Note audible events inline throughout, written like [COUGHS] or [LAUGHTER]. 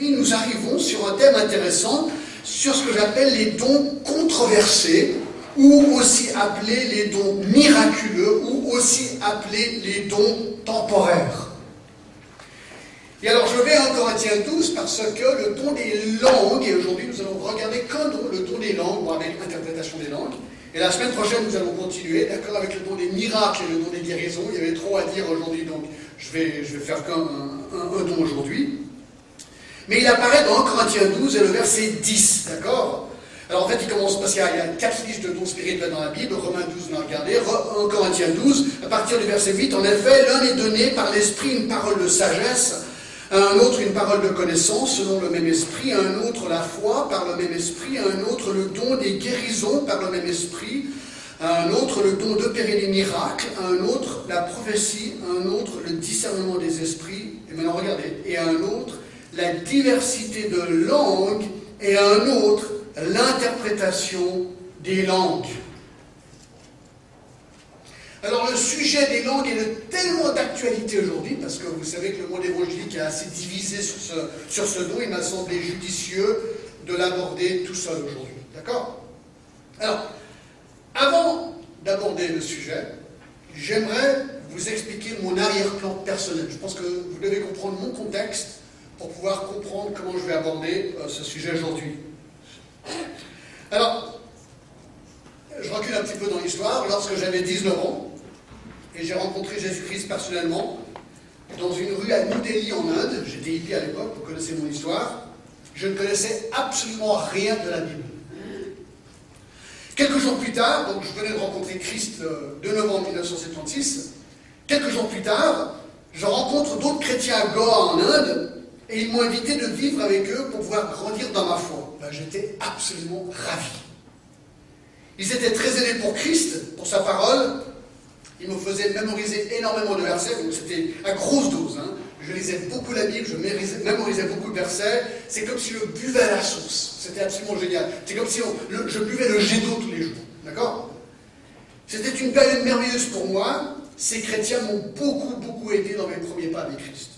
Puis nous arrivons sur un thème intéressant, sur ce que j'appelle les dons controversés, ou aussi appelés les dons miraculeux, ou aussi appelés les dons temporaires. Et alors je vais en Corinthiens 12 parce que le don des langues, et aujourd'hui nous allons regarder qu'un don, le don des langues, ou avec l'interprétation des langues. Et la semaine prochaine nous allons continuer, d'accord, avec le don des miracles et le don des guérisons. Il y avait trop à dire aujourd'hui, donc je vais, je vais faire qu'un un, don aujourd'hui. Mais il apparaît dans 1 Corinthiens 12 et le verset 10, d'accord? Alors en fait, il commence parce qu'il y, a quatre listes de dons spirituels dans la Bible. Romains 12, on a regardé. 1 Corinthiens 12, à partir du verset 8, en effet, l'un est donné par l'esprit une parole de sagesse, un autre une parole de connaissance selon le même esprit, un autre la foi par le même esprit, un autre le don des guérisons par le même esprit, un autre le don d'opérer des miracles, un autre la prophétie, un autre le discernement des esprits, et maintenant regardez, et un autre la diversité de langues, et un autre l'interprétation des langues. Alors le sujet des langues est tellement d'actualité aujourd'hui, parce que vous savez que le monde évangélique est assez divisé sur ce, sur ce il m'a semblé judicieux de l'aborder tout seul aujourd'hui. D'accord? Alors, avant d'aborder le sujet, j'aimerais vous expliquer mon arrière-plan personnel. Je pense que vous devez comprendre mon contexte pour pouvoir comprendre comment je vais aborder euh, ce sujet aujourd'hui. Alors, je recule un petit peu dans l'histoire. Lorsque j'avais 19 ans, et j'ai rencontré Jésus-Christ personnellement dans une rue à New Delhi en Inde. J'étais hippie à l'époque, vous connaissez mon histoire. Je ne connaissais absolument rien de la Bible. Quelques jours plus tard, donc je venais de rencontrer Christ le 2 novembre 1976, quelques jours plus tard, je rencontre d'autres chrétiens à Goa en Inde et ils m'ont invité de vivre avec eux pour pouvoir grandir dans ma foi. Ben, J'étais absolument ravi. Ils étaient très aidés pour Christ, pour sa parole, il me faisait mémoriser énormément de versets, donc c'était à grosse dose. Hein. Je lisais beaucoup la Bible, je mémorisais beaucoup de versets. C'est comme si je buvais à la source. C'était absolument génial. C'est comme si je buvais le jet d'eau tous les jours. D'accord? C'était une période merveilleuse pour moi. Ces chrétiens m'ont beaucoup, beaucoup aidé dans mes premiers pas avec Christ.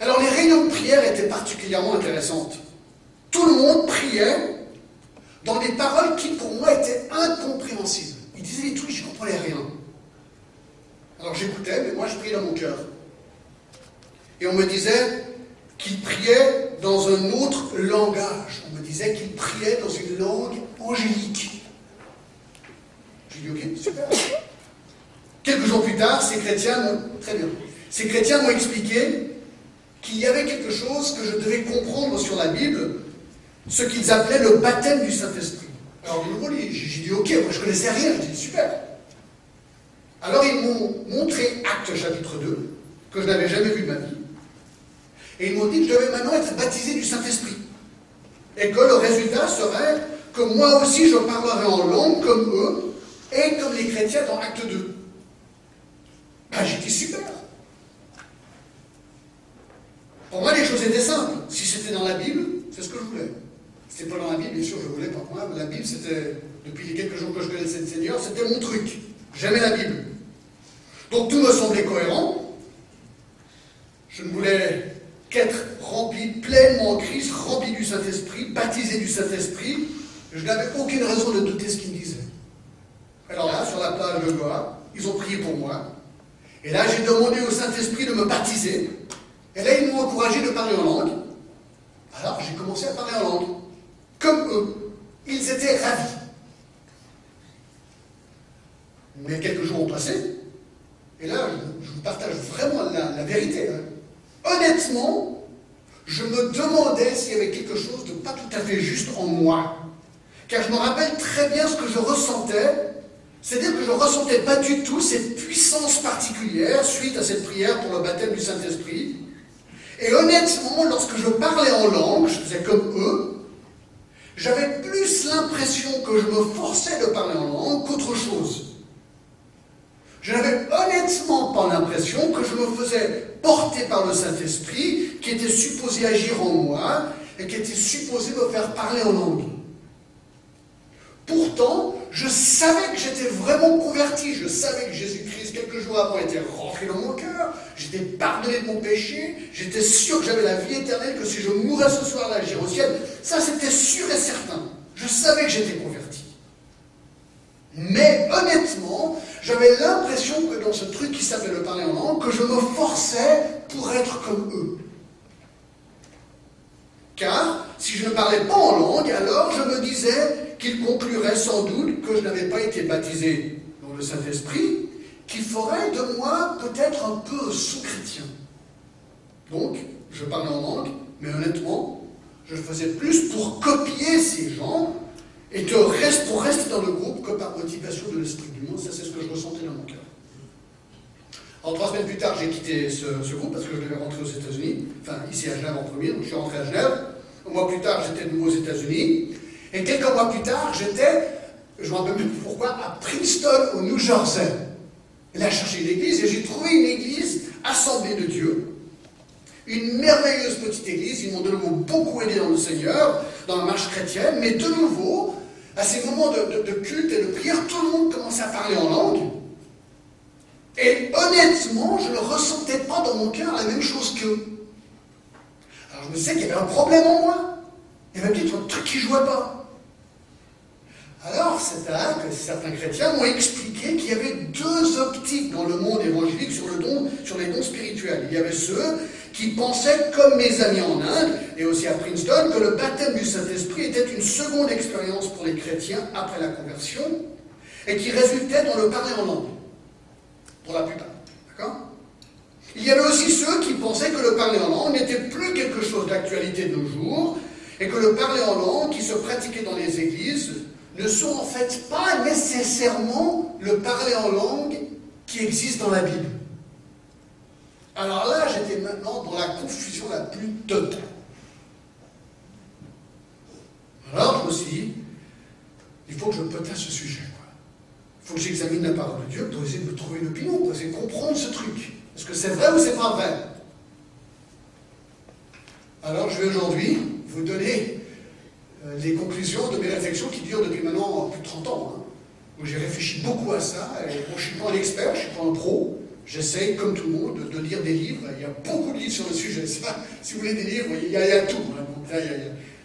Alors les réunions de prière étaient particulièrement intéressantes. Tout le monde priait dans des paroles qui pour moi étaient incompréhensibles. Il disait des trucs, je ne comprenais rien. Alors j'écoutais, mais moi je priais dans mon cœur. Et on me disait qu'il priait dans un autre langage. On me disait qu'il priait dans une langue angélique. J'ai dit, ok, super. Quelques jours plus tard, ces chrétiens m'ont. Très bien. Ces chrétiens m'ont expliqué qu'il y avait quelque chose que je devais comprendre sur la Bible, ce qu'ils appelaient le baptême du Saint-Esprit. Alors, j'ai dit, ok, moi je connaissais rien, j'ai dit, super. Alors, ils m'ont montré Acte chapitre 2, que je n'avais jamais vu de ma vie. Et ils m'ont dit que je devais maintenant être baptisé du Saint-Esprit. Et que le résultat serait que moi aussi je parlerai en langue comme eux, et comme les chrétiens dans Acte 2. Ben, j'ai super. Pour moi, les choses étaient simples. Si c'était dans la Bible, c'est ce que je voulais. C'était pas dans la Bible, bien sûr, je voulais pas. Moi, la Bible, c'était, depuis les quelques jours que je connaissais le Seigneur, c'était mon truc. J'aimais la Bible. Donc tout me semblait cohérent. Je ne voulais qu'être rempli pleinement en Christ, rempli du Saint-Esprit, baptisé du Saint-Esprit. Je n'avais aucune raison de douter ce qu'il me disait. Alors là, sur la plage de Goa, ils ont prié pour moi. Et là, j'ai demandé au Saint-Esprit de me baptiser. Et là, ils m'ont encouragé de parler en langue. Alors, j'ai commencé à parler en langue comme eux. Ils étaient ravis. Mais quelques jours ont passé, et là, je vous partage vraiment la, vérité. Hein. Honnêtement, je me demandais s'il y avait quelque chose de pas tout à fait juste en moi. Car je me rappelle très bien ce que je ressentais, c'est-à-dire que je ne ressentais pas du tout cette puissance particulière suite à cette prière pour le baptême du Saint-Esprit. Et honnêtement, lorsque je parlais en langue, je faisais comme eux, j'avais plus l'impression que je me forçais de parler en langue qu'autre chose. Je n'avais honnêtement pas l'impression que je me faisais porter par le Saint-Esprit qui était supposé agir en moi et qui était supposé me faire parler en langue. Pourtant, je savais que j'étais vraiment converti. Je savais que Jésus-Christ, quelques jours avant, était rentré dans mon cœur. J'étais pardonné de mon péché, j'étais sûr que j'avais la vie éternelle, que si je mourais ce soir-là, j'irais au ciel. Ça, c'était sûr et certain. Je savais que j'étais converti. Mais honnêtement, j'avais l'impression que dans ce truc qui s'appelle le parler en langue, que je me forçais pour être comme eux. Car si je ne parlais pas en langue, alors je me disais qu'il conclurait sans doute que je n'avais pas été baptisé dans le Saint-Esprit, qu'il ferait de moi peut-être un peu sous-chrétien. Donc, je parlais en langue, mais honnêtement, je faisais plus pour copier ces gens et pour rester dans le groupe que par motivation de l'esprit du monde. Ça, c'est ce que je ressentais dans mon cœur. Alors, trois semaines plus tard, j'ai quitté ce, groupe parce que je devais rentrer aux États-Unis, enfin, ici à Genève en premier, donc je suis rentré à Genève. Un mois plus tard, j'étais de nouveau aux États-Unis. Et quelques mois plus tard, j'étais, je ne me rappelle plus pourquoi, à Princeton, au New Jersey. Là, j'ai cherché une église et j'ai trouvé une église assemblée de Dieu. Une merveilleuse petite église. Ils m'ont de nouveau beaucoup aidé dans le Seigneur, dans la marche chrétienne. Mais de nouveau, à ces moments de, de culte et de prière, tout le monde commençait à parler en langue. Et honnêtement, je ne ressentais pas dans mon cœur la même chose qu'eux. Alors je me disais qu'il y avait un problème en moi. Il y avait peut-être un truc qui ne jouait pas. Alors, c'est là que certains chrétiens m'ont expliqué qu'il y avait deux optiques dans le monde évangélique sur, le don, sur les dons spirituels. Il y avait ceux qui pensaient, comme mes amis en Inde et aussi à Princeton, que le baptême du Saint-Esprit était une seconde expérience pour les chrétiens après la conversion et qui résultait dans le parler en langue. Pour la plupart. D'accord? Il y avait aussi ceux qui pensaient que le parler en langue n'était plus quelque chose d'actualité de nos jours et que le parler en langue qui se pratiquait dans les églises ne sont en fait pas nécessairement le parler en langue qui existe dans la Bible. Alors là, j'étais maintenant dans la confusion la plus totale. Alors je me suis dit, il faut que je potasse ce sujet. Il faut que j'examine la parole de Dieu pour essayer de trouver une opinion, pour essayer de comprendre ce truc. Est-ce que c'est vrai ou c'est pas vrai? Alors je vais aujourd'hui vous donner les conclusions de mes réflexions qui durent depuis maintenant plus de 30 ans. Hein, j'ai réfléchi beaucoup à ça. Je ne suis pas un expert, je ne suis pas un pro. J'essaye, comme tout le monde, de, lire des livres. Il y a beaucoup de livres sur le sujet. si vous voulez des livres, il y a, tout.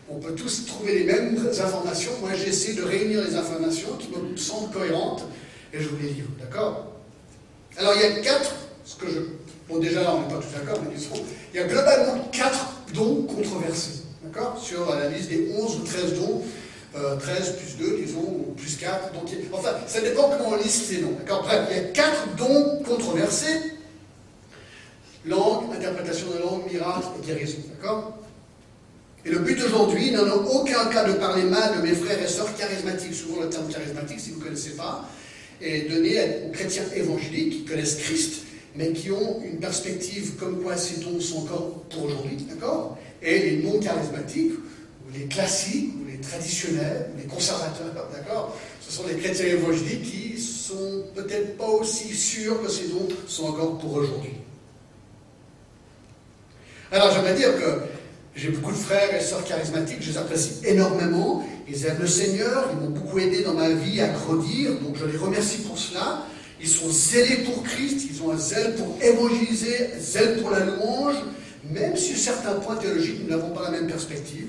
On peut tous trouver les mêmes informations. Moi, j'essaie de réunir les informations qui me semblent cohérentes et je vous les livre. D'accord? Alors, il y a quatre, ce que je. Bon, déjà là, on n'est pas tous d'accord, mais disons, il y a globalement quatre dons controversés. D'accord Sur la liste des 11 ou 13 dons. 13 euh, plus 2, disons, ou plus 4. Donc, enfin, ça dépend comment on liste ces dons. D'accord? Bref, il y a 4 dons controversés. Langue, interprétation de langue, miracle et guérison. D'accord? Et le but aujourd'hui n'a en aucun cas de parler mal de mes frères et sœurs charismatiques. Souvent, le terme charismatique, si vous ne connaissez pas, est donné aux chrétiens évangéliques qui connaissent Christ, mais qui ont une perspective comme quoi ces dons sont encore pour aujourd'hui. D'accord? Et les non charismatiques, ou les classiques, ou les traditionnels, ou les conservateurs, [LAUGHS] d'accord? Ce sont les chrétiens évangéliques qui sont peut-être pas aussi sûrs que ces dons sont encore pour aujourd'hui. Alors j'aimerais dire que j'ai beaucoup de frères et sœurs charismatiques, je les apprécie énormément, ils aiment le Seigneur, ils m'ont beaucoup aidé dans ma vie à grandir, donc je les remercie pour cela. Ils sont zélés pour Christ, ils ont un zèle pour évangéliser, un zèle pour la louange, même sur certains points théologiques, nous n'avons pas la même perspective.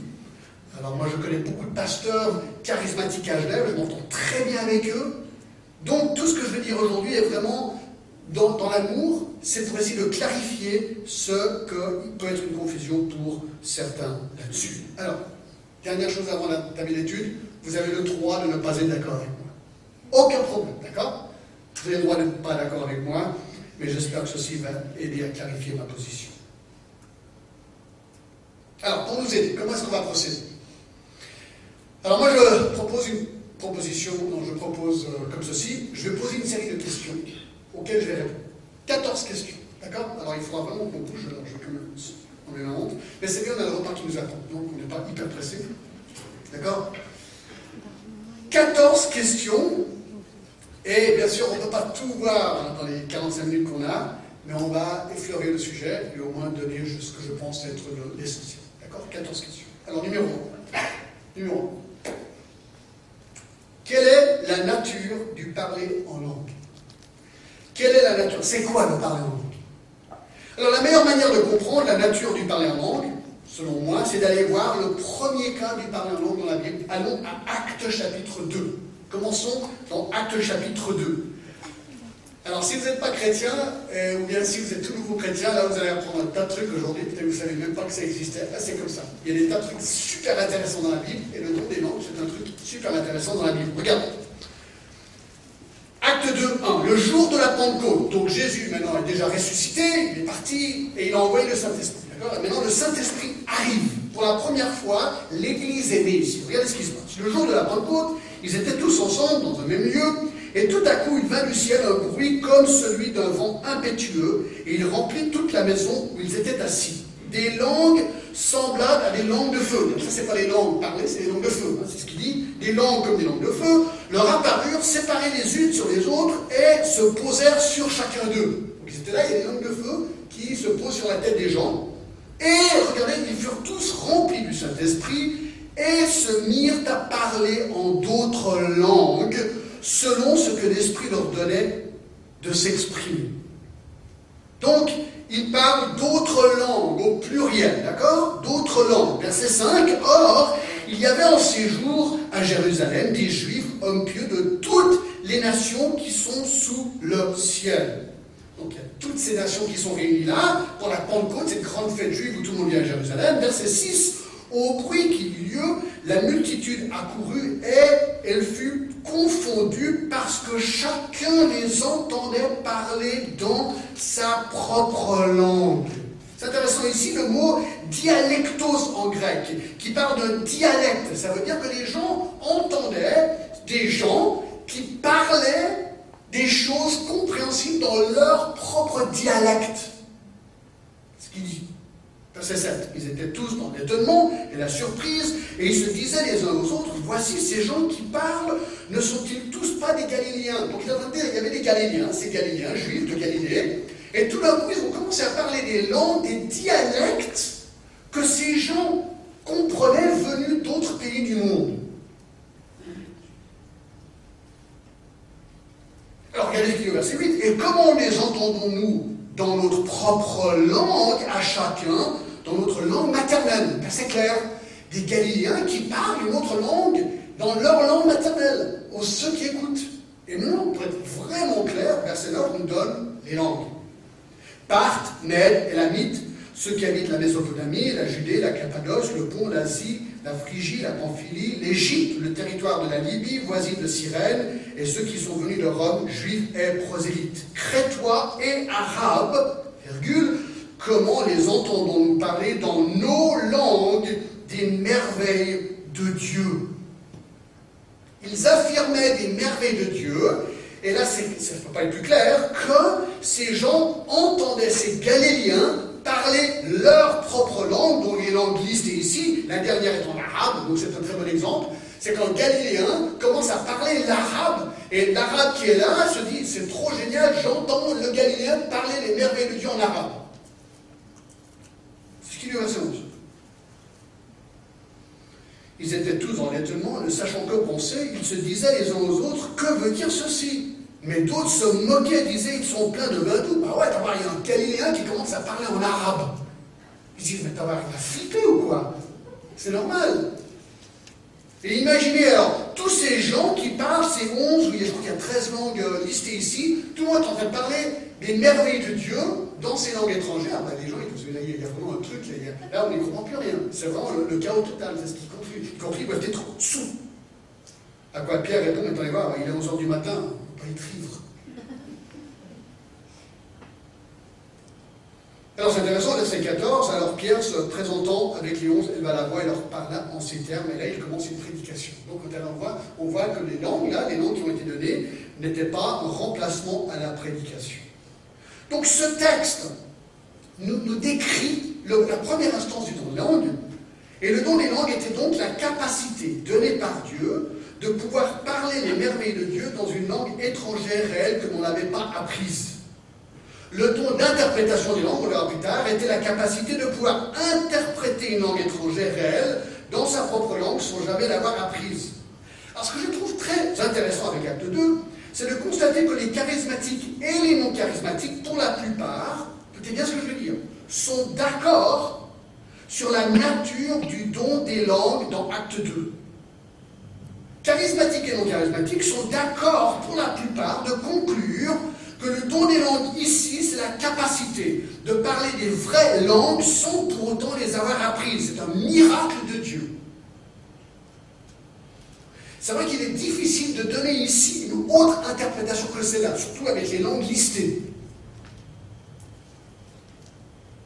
Alors moi, je connais beaucoup de pasteurs charismatiques à Genève, je m'entends très bien avec eux. Donc tout ce que je vais dire aujourd'hui est vraiment dans, l'amour, c'est pour essayer de clarifier ce que peut être une confusion pour certains là-dessus. Alors, dernière chose avant la table d'étude, vous avez le droit de ne pas être d'accord avec moi. Aucun problème, d'accord? Vous avez le droit de ne pas d'accord avec moi, mais j'espère que ceci va aider à clarifier ma position. Alors, pour nous aider, comment est-ce qu'on va procéder? Alors, moi, je propose une proposition, dont je propose euh, comme ceci. Je vais poser une série de questions auxquelles je vais répondre. 14 questions, d'accord? Alors, il faudra vraiment qu'on bouge, je quand même enlever la honte. Mais c'est bien, on a le repas qui nous attend, donc on n'est pas hyper pressé. D'accord? 14 questions, et bien sûr, on ne peut pas tout voir dans les 45 minutes qu'on a, mais on va effleurer le sujet et au moins donner ce que je pense être l'essentiel. 14 questions. Alors, numéro 1. Numéro 1. Quelle est la nature du parler en langue? Quelle est la nature? C'est quoi le parler en langue? Alors la meilleure manière de comprendre la nature du parler en langue, selon moi, c'est d'aller voir le premier cas du parler en langue dans la Bible. Allons à Actes chapitre 2. Commençons dans Actes chapitre 2. Alors, si vous n'êtes pas chrétien, euh, ou bien si vous êtes tout nouveau chrétien, là, vous allez apprendre un tas de trucs aujourd'hui, peut-être que vous ne savez même pas que ça existait. Là, c'est comme ça. Il y a des tas de trucs super intéressants dans la Bible, et le nom des langues, c'est un truc super intéressant dans la Bible. Regardez. Acte 2, 1. Le jour de la Pentecôte. Donc, Jésus, maintenant, est déjà ressuscité, il est parti, et il a envoyé le Saint-Esprit. D'accord? Maintenant, le Saint-Esprit arrive. Pour la première fois, l'Église est née ici. Regardez ce qui se passe. Le jour de la Pentecôte, ils étaient tous ensemble dans un même lieu. Et tout à coup, il vint du ciel un bruit comme celui d'un vent impétueux, et il remplit toute la maison où ils étaient assis. Des langues semblables à des langues de feu. Ça, c'est pas les langues parlées, c'est des langues de feu. Hein, c'est ce qu'il dit. Des langues comme des langues de feu leur apparurent séparées les unes sur les autres et se posèrent sur chacun d'eux. Donc ils étaient là, il y a des langues de feu qui se posent sur la tête des gens. Et regardez, ils furent tous remplis du Saint-Esprit et se mirent à parler en d'autres langues selon ce que l'Esprit leur donnait de s'exprimer. Donc, ils parlent d'autres langues au pluriel, d'accord? D'autres langues. Verset 5, Or, il y avait en séjour à Jérusalem des Juifs, hommes pieux de toutes les nations qui sont sous le ciel. Donc il y a toutes ces nations qui sont réunies là pour la Pentecôte, cette grande fête juive où tout le monde vient à Jérusalem. Verset 6, au bruit qui eut lieu, la multitude accourut et elle fut confondue parce que chacun les entendait parler dans sa propre langue. C'est intéressant ici le mot dialectos en grec, qui parle d'un dialecte. Ça veut dire que les gens entendaient des gens qui parlaient des choses compréhensibles dans leur propre dialecte. Ce dit. Verset 7. Ils étaient tous dans l'étonnement et la surprise, et ils se disaient les uns aux autres Voici ces gens qui parlent, ne sont-ils tous pas des Galiléens? Donc il y avait des Galiléens, ces Galiléens, juifs de Galilée, et tout d'un coup ils ont commencé à parler des langues, des dialectes que ces gens comprenaient venus d'autres pays du monde. Alors regardez au verset 8. Et comment les entendons-nous dans notre propre langue à chacun, dans notre langue maternelle. Ben, c'est clair. Des Galiléens qui parlent une autre langue dans leur langue maternelle, aux ceux qui écoutent. Et nous, pour être vraiment clair, verset 9 nous donne les langues. Parthes, Ned, Elamite, ceux qui habitent la Mésopotamie, la Judée, la Cappadoce, le Pont, l'Asie, la Phrygie, la Pamphylie, l'Égypte, le territoire de la Libye, voisine de Cyrène, et ceux qui sont venus de Rome, juifs et prosélytes, crétois et arabes, virgule, comment les entendons-nous parler dans nos langues des merveilles de Dieu? Ils affirmaient des merveilles de Dieu, et là, ça ne peut pas être plus clair, que ces gens entendaient ces Galiléens parler leur propre langue, dont les langues listées ici, la dernière est en arabe, donc c'est un très bon exemple, c'est quand Galiléen commence à parler l'arabe, et l'arabe qui est là se dit, c'est trop génial, j'entends le Galiléen parler les merveilles de Dieu en arabe. Ils étaient tous dans l'étonnement, ne sachant que penser, ils se disaient les uns aux autres, que veut dire ceci? Mais d'autres se moquaient, disaient ils sont pleins de vadou. Bah ouais, t'as il y a un Galiléen qui commence à parler en arabe. Ils disent, mais t'as il va flipper ou quoi? C'est normal. Et imaginez alors, tous ces gens qui parlent ces 11, ou je crois qu'il y a 13 langues euh, listées ici, tout le monde est en train de parler des merveilles de Dieu dans ces langues étrangères. Bah, les gens, ils disent, il y a vraiment un truc, là, on n'y comprend plus rien. C'est vraiment le, chaos total, c'est ce qui confie. Y compris, ils peuvent être sous. À quoi Pierre répond, mais voir, il est 11h du matin, alors c'est intéressant, verset 14, alors Pierre se présentant avec les onze, elle va la voix et leur parla en ces termes, et là il commence une prédication. Donc quand elle envoie, on voit que les langues, là, les langues qui ont été données, n'étaient pas un remplacement à la prédication. Donc ce texte nous, décrit la première instance du don de langue, et le don des langues était donc la capacité donnée par Dieu de pouvoir parler les merveilles de Dieu dans une langue étrangère réelle que l'on n'avait pas apprise. Le don d'interprétation des langues, on verra plus tard, était la capacité de pouvoir interpréter une langue étrangère réelle dans sa propre langue sans jamais l'avoir apprise. Alors ce que je trouve très intéressant avec Acte 2, c'est de constater que les charismatiques et les non charismatiques, pour la plupart, écoutez bien ce que je veux dire, sont d'accord sur la nature du don des langues dans Acte 2. Charismatiques et non charismatiques sont d'accord pour la plupart de conclure que le don des langues ici, c'est la capacité de parler des vraies langues sans pour autant les avoir apprises. C'est un miracle de Dieu. C'est vrai qu'il est difficile de donner ici une autre interprétation que celle-là, surtout avec les langues listées.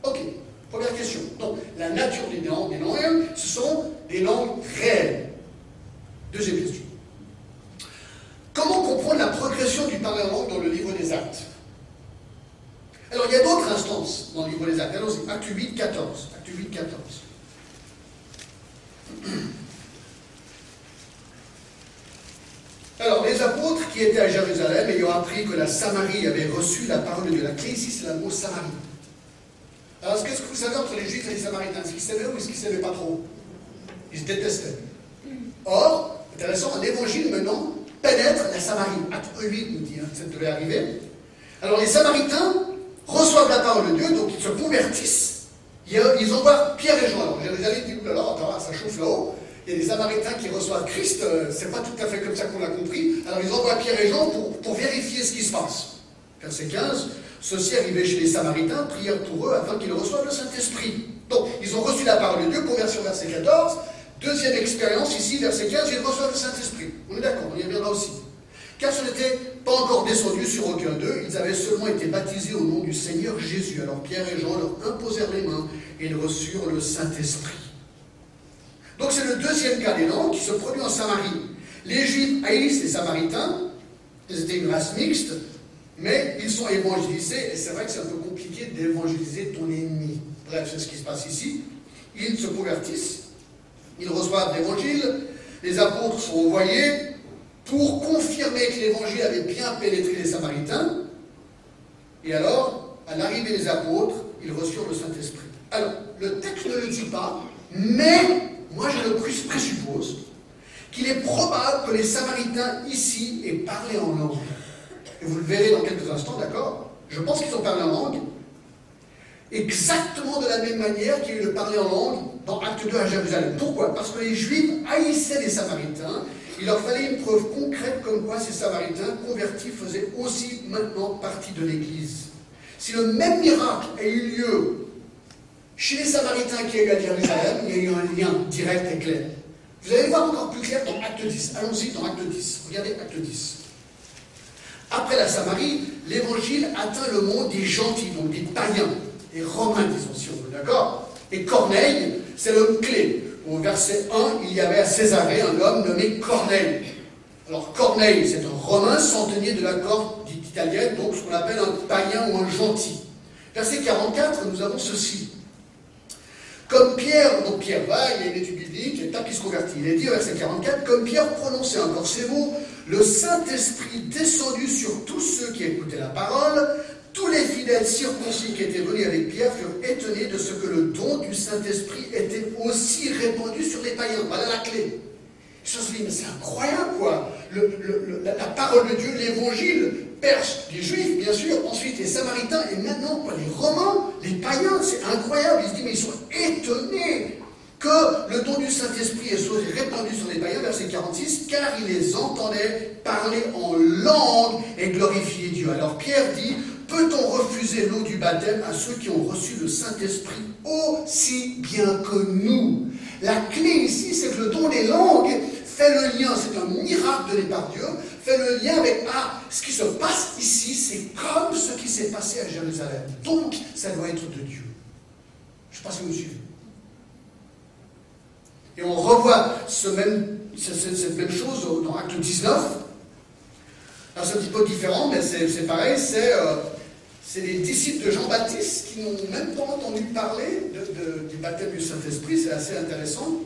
Ok, première question. Donc, la nature des langues, des langues, ce sont des langues réelles. Deuxième question. Comment comprendre la progression du parlement dans le livre des actes? Alors, il y a d'autres instances dans le livre des actes. Allons-y, acte 8, 14. Acte 8, 14. Alors, les apôtres qui étaient à Jérusalem, ayant appris que la Samarie avait reçu la parole de Dieu, la clé ici, c'est le mot Samarie. Alors, qu'est-ce que vous savez entre les Juifs et les Samaritains Est-ce qu'ils savaient ou est-ce qu'ils ne savaient pas trop? Ils se détestaient. Or, intéressant, un évangile maintenant pénètre la Samarie. Acte 8 nous dit, hein, ça devait arriver. Alors, les Samaritains reçoivent la parole de Dieu, donc ils se convertissent. Ils envoient Pierre et Jean. Alors, Jérusalem dit, oulala, ça chauffe là-haut a des Samaritains qui reçoivent Christ, euh, c'est pas tout à fait comme ça qu'on l'a compris. Alors ils envoient Pierre et Jean pour, vérifier ce qui se passe. Verset 15, ceux-ci arrivaient chez les Samaritains, prièrent pour eux afin qu'ils reçoivent le Saint-Esprit. Donc, ils ont reçu la parole de Dieu, conversion verset 14. Deuxième expérience, ici, verset 15, ils reçoivent le Saint-Esprit. On est d'accord, on y reviendra aussi. Car ce n'était pas encore descendu sur aucun d'eux, ils avaient seulement été baptisés au nom du Seigneur Jésus. Alors Pierre et Jean leur imposèrent les mains et ils reçurent le Saint-Esprit. Donc c'est le deuxième cas langues qui se produit en Samarie. Les Juifs haïssent les Samaritains, ils étaient une race mixte, mais ils sont évangélisés, et c'est vrai que c'est un peu compliqué d'évangéliser ton ennemi. Bref, c'est ce qui se passe ici. Ils se convertissent, ils reçoivent l'évangile, les apôtres sont envoyés pour confirmer que l'évangile avait bien pénétré les Samaritains, et alors, à l'arrivée des apôtres, ils reçurent le Saint-Esprit. Alors, le texte ne le dit pas, mais moi je le présuppose qu'il est probable que les Samaritains ici aient parlé en langue. Et vous le verrez dans quelques instants, d'accord? Je pense qu'ils ont parlé en langue, exactement de la même manière qu'il de parler en langue dans Acte 2 à Jérusalem. Pourquoi? Parce que les Juifs haïssaient les Samaritains. Il leur fallait une preuve concrète comme quoi ces Samaritains convertis faisaient aussi maintenant partie de l'Église. Si le même miracle a eu lieu chez les Samaritains qui eu à Jérusalem, il y a eu un lien direct et clair. Vous allez voir encore plus clair dans Acte 10. Allons-y dans Acte 10. Regardez Acte 10. Après la Samarie, l'évangile atteint le monde des gentils, donc des païens, des romains, disons si on veut, d'accord? Et Corneille, c'est l'homme clé. Au verset 1, il y avait à Césarée un homme nommé Corneille. Alors Corneille, c'est un romain centenier de la corde italienne, donc ce qu'on appelle un païen ou un gentil. Verset 44, nous avons ceci. Comme Pierre, donc Pierre va, il une étude biblique, il se convertit. Il est dit verset 44, comme Pierre prononçait encore ces mots, le Saint-Esprit descendu sur tous ceux qui écoutaient la parole, tous les fidèles circoncis qui étaient venus avec Pierre furent étonnés de ce que le don du Saint-Esprit était aussi répandu sur les païens. Voilà la clé. Suis dit, mais c'est incroyable quoi. la, parole de Dieu, l'évangile, Perses, les Juifs, bien sûr, ensuite les Samaritains, et maintenant les Romains, les païens, c'est incroyable. Ils se disent, mais ils sont étonnés que le don du Saint-Esprit soit répandu sur les païens, verset 46, car ils les entendaient parler en langue et glorifier Dieu. Alors Pierre dit, peut-on refuser l'eau du baptême à ceux qui ont reçu le Saint-Esprit aussi bien que nous? La clé ici, c'est que le don des langues fait le lien, c'est un miracle donné par Dieu, fait le lien avec ah, ce qui se passe ici, c'est comme ce qui s'est passé à Jérusalem. Donc, ça doit être de Dieu. Je ne sais pas si vous me suivez. Et on revoit ce même, cette même chose dans Acte 19. Alors c'est un petit peu différent, mais c'est pareil, euh, c'est les disciples de Jean-Baptiste qui n'ont même pas entendu parler du baptême du Saint-Esprit, c'est assez intéressant.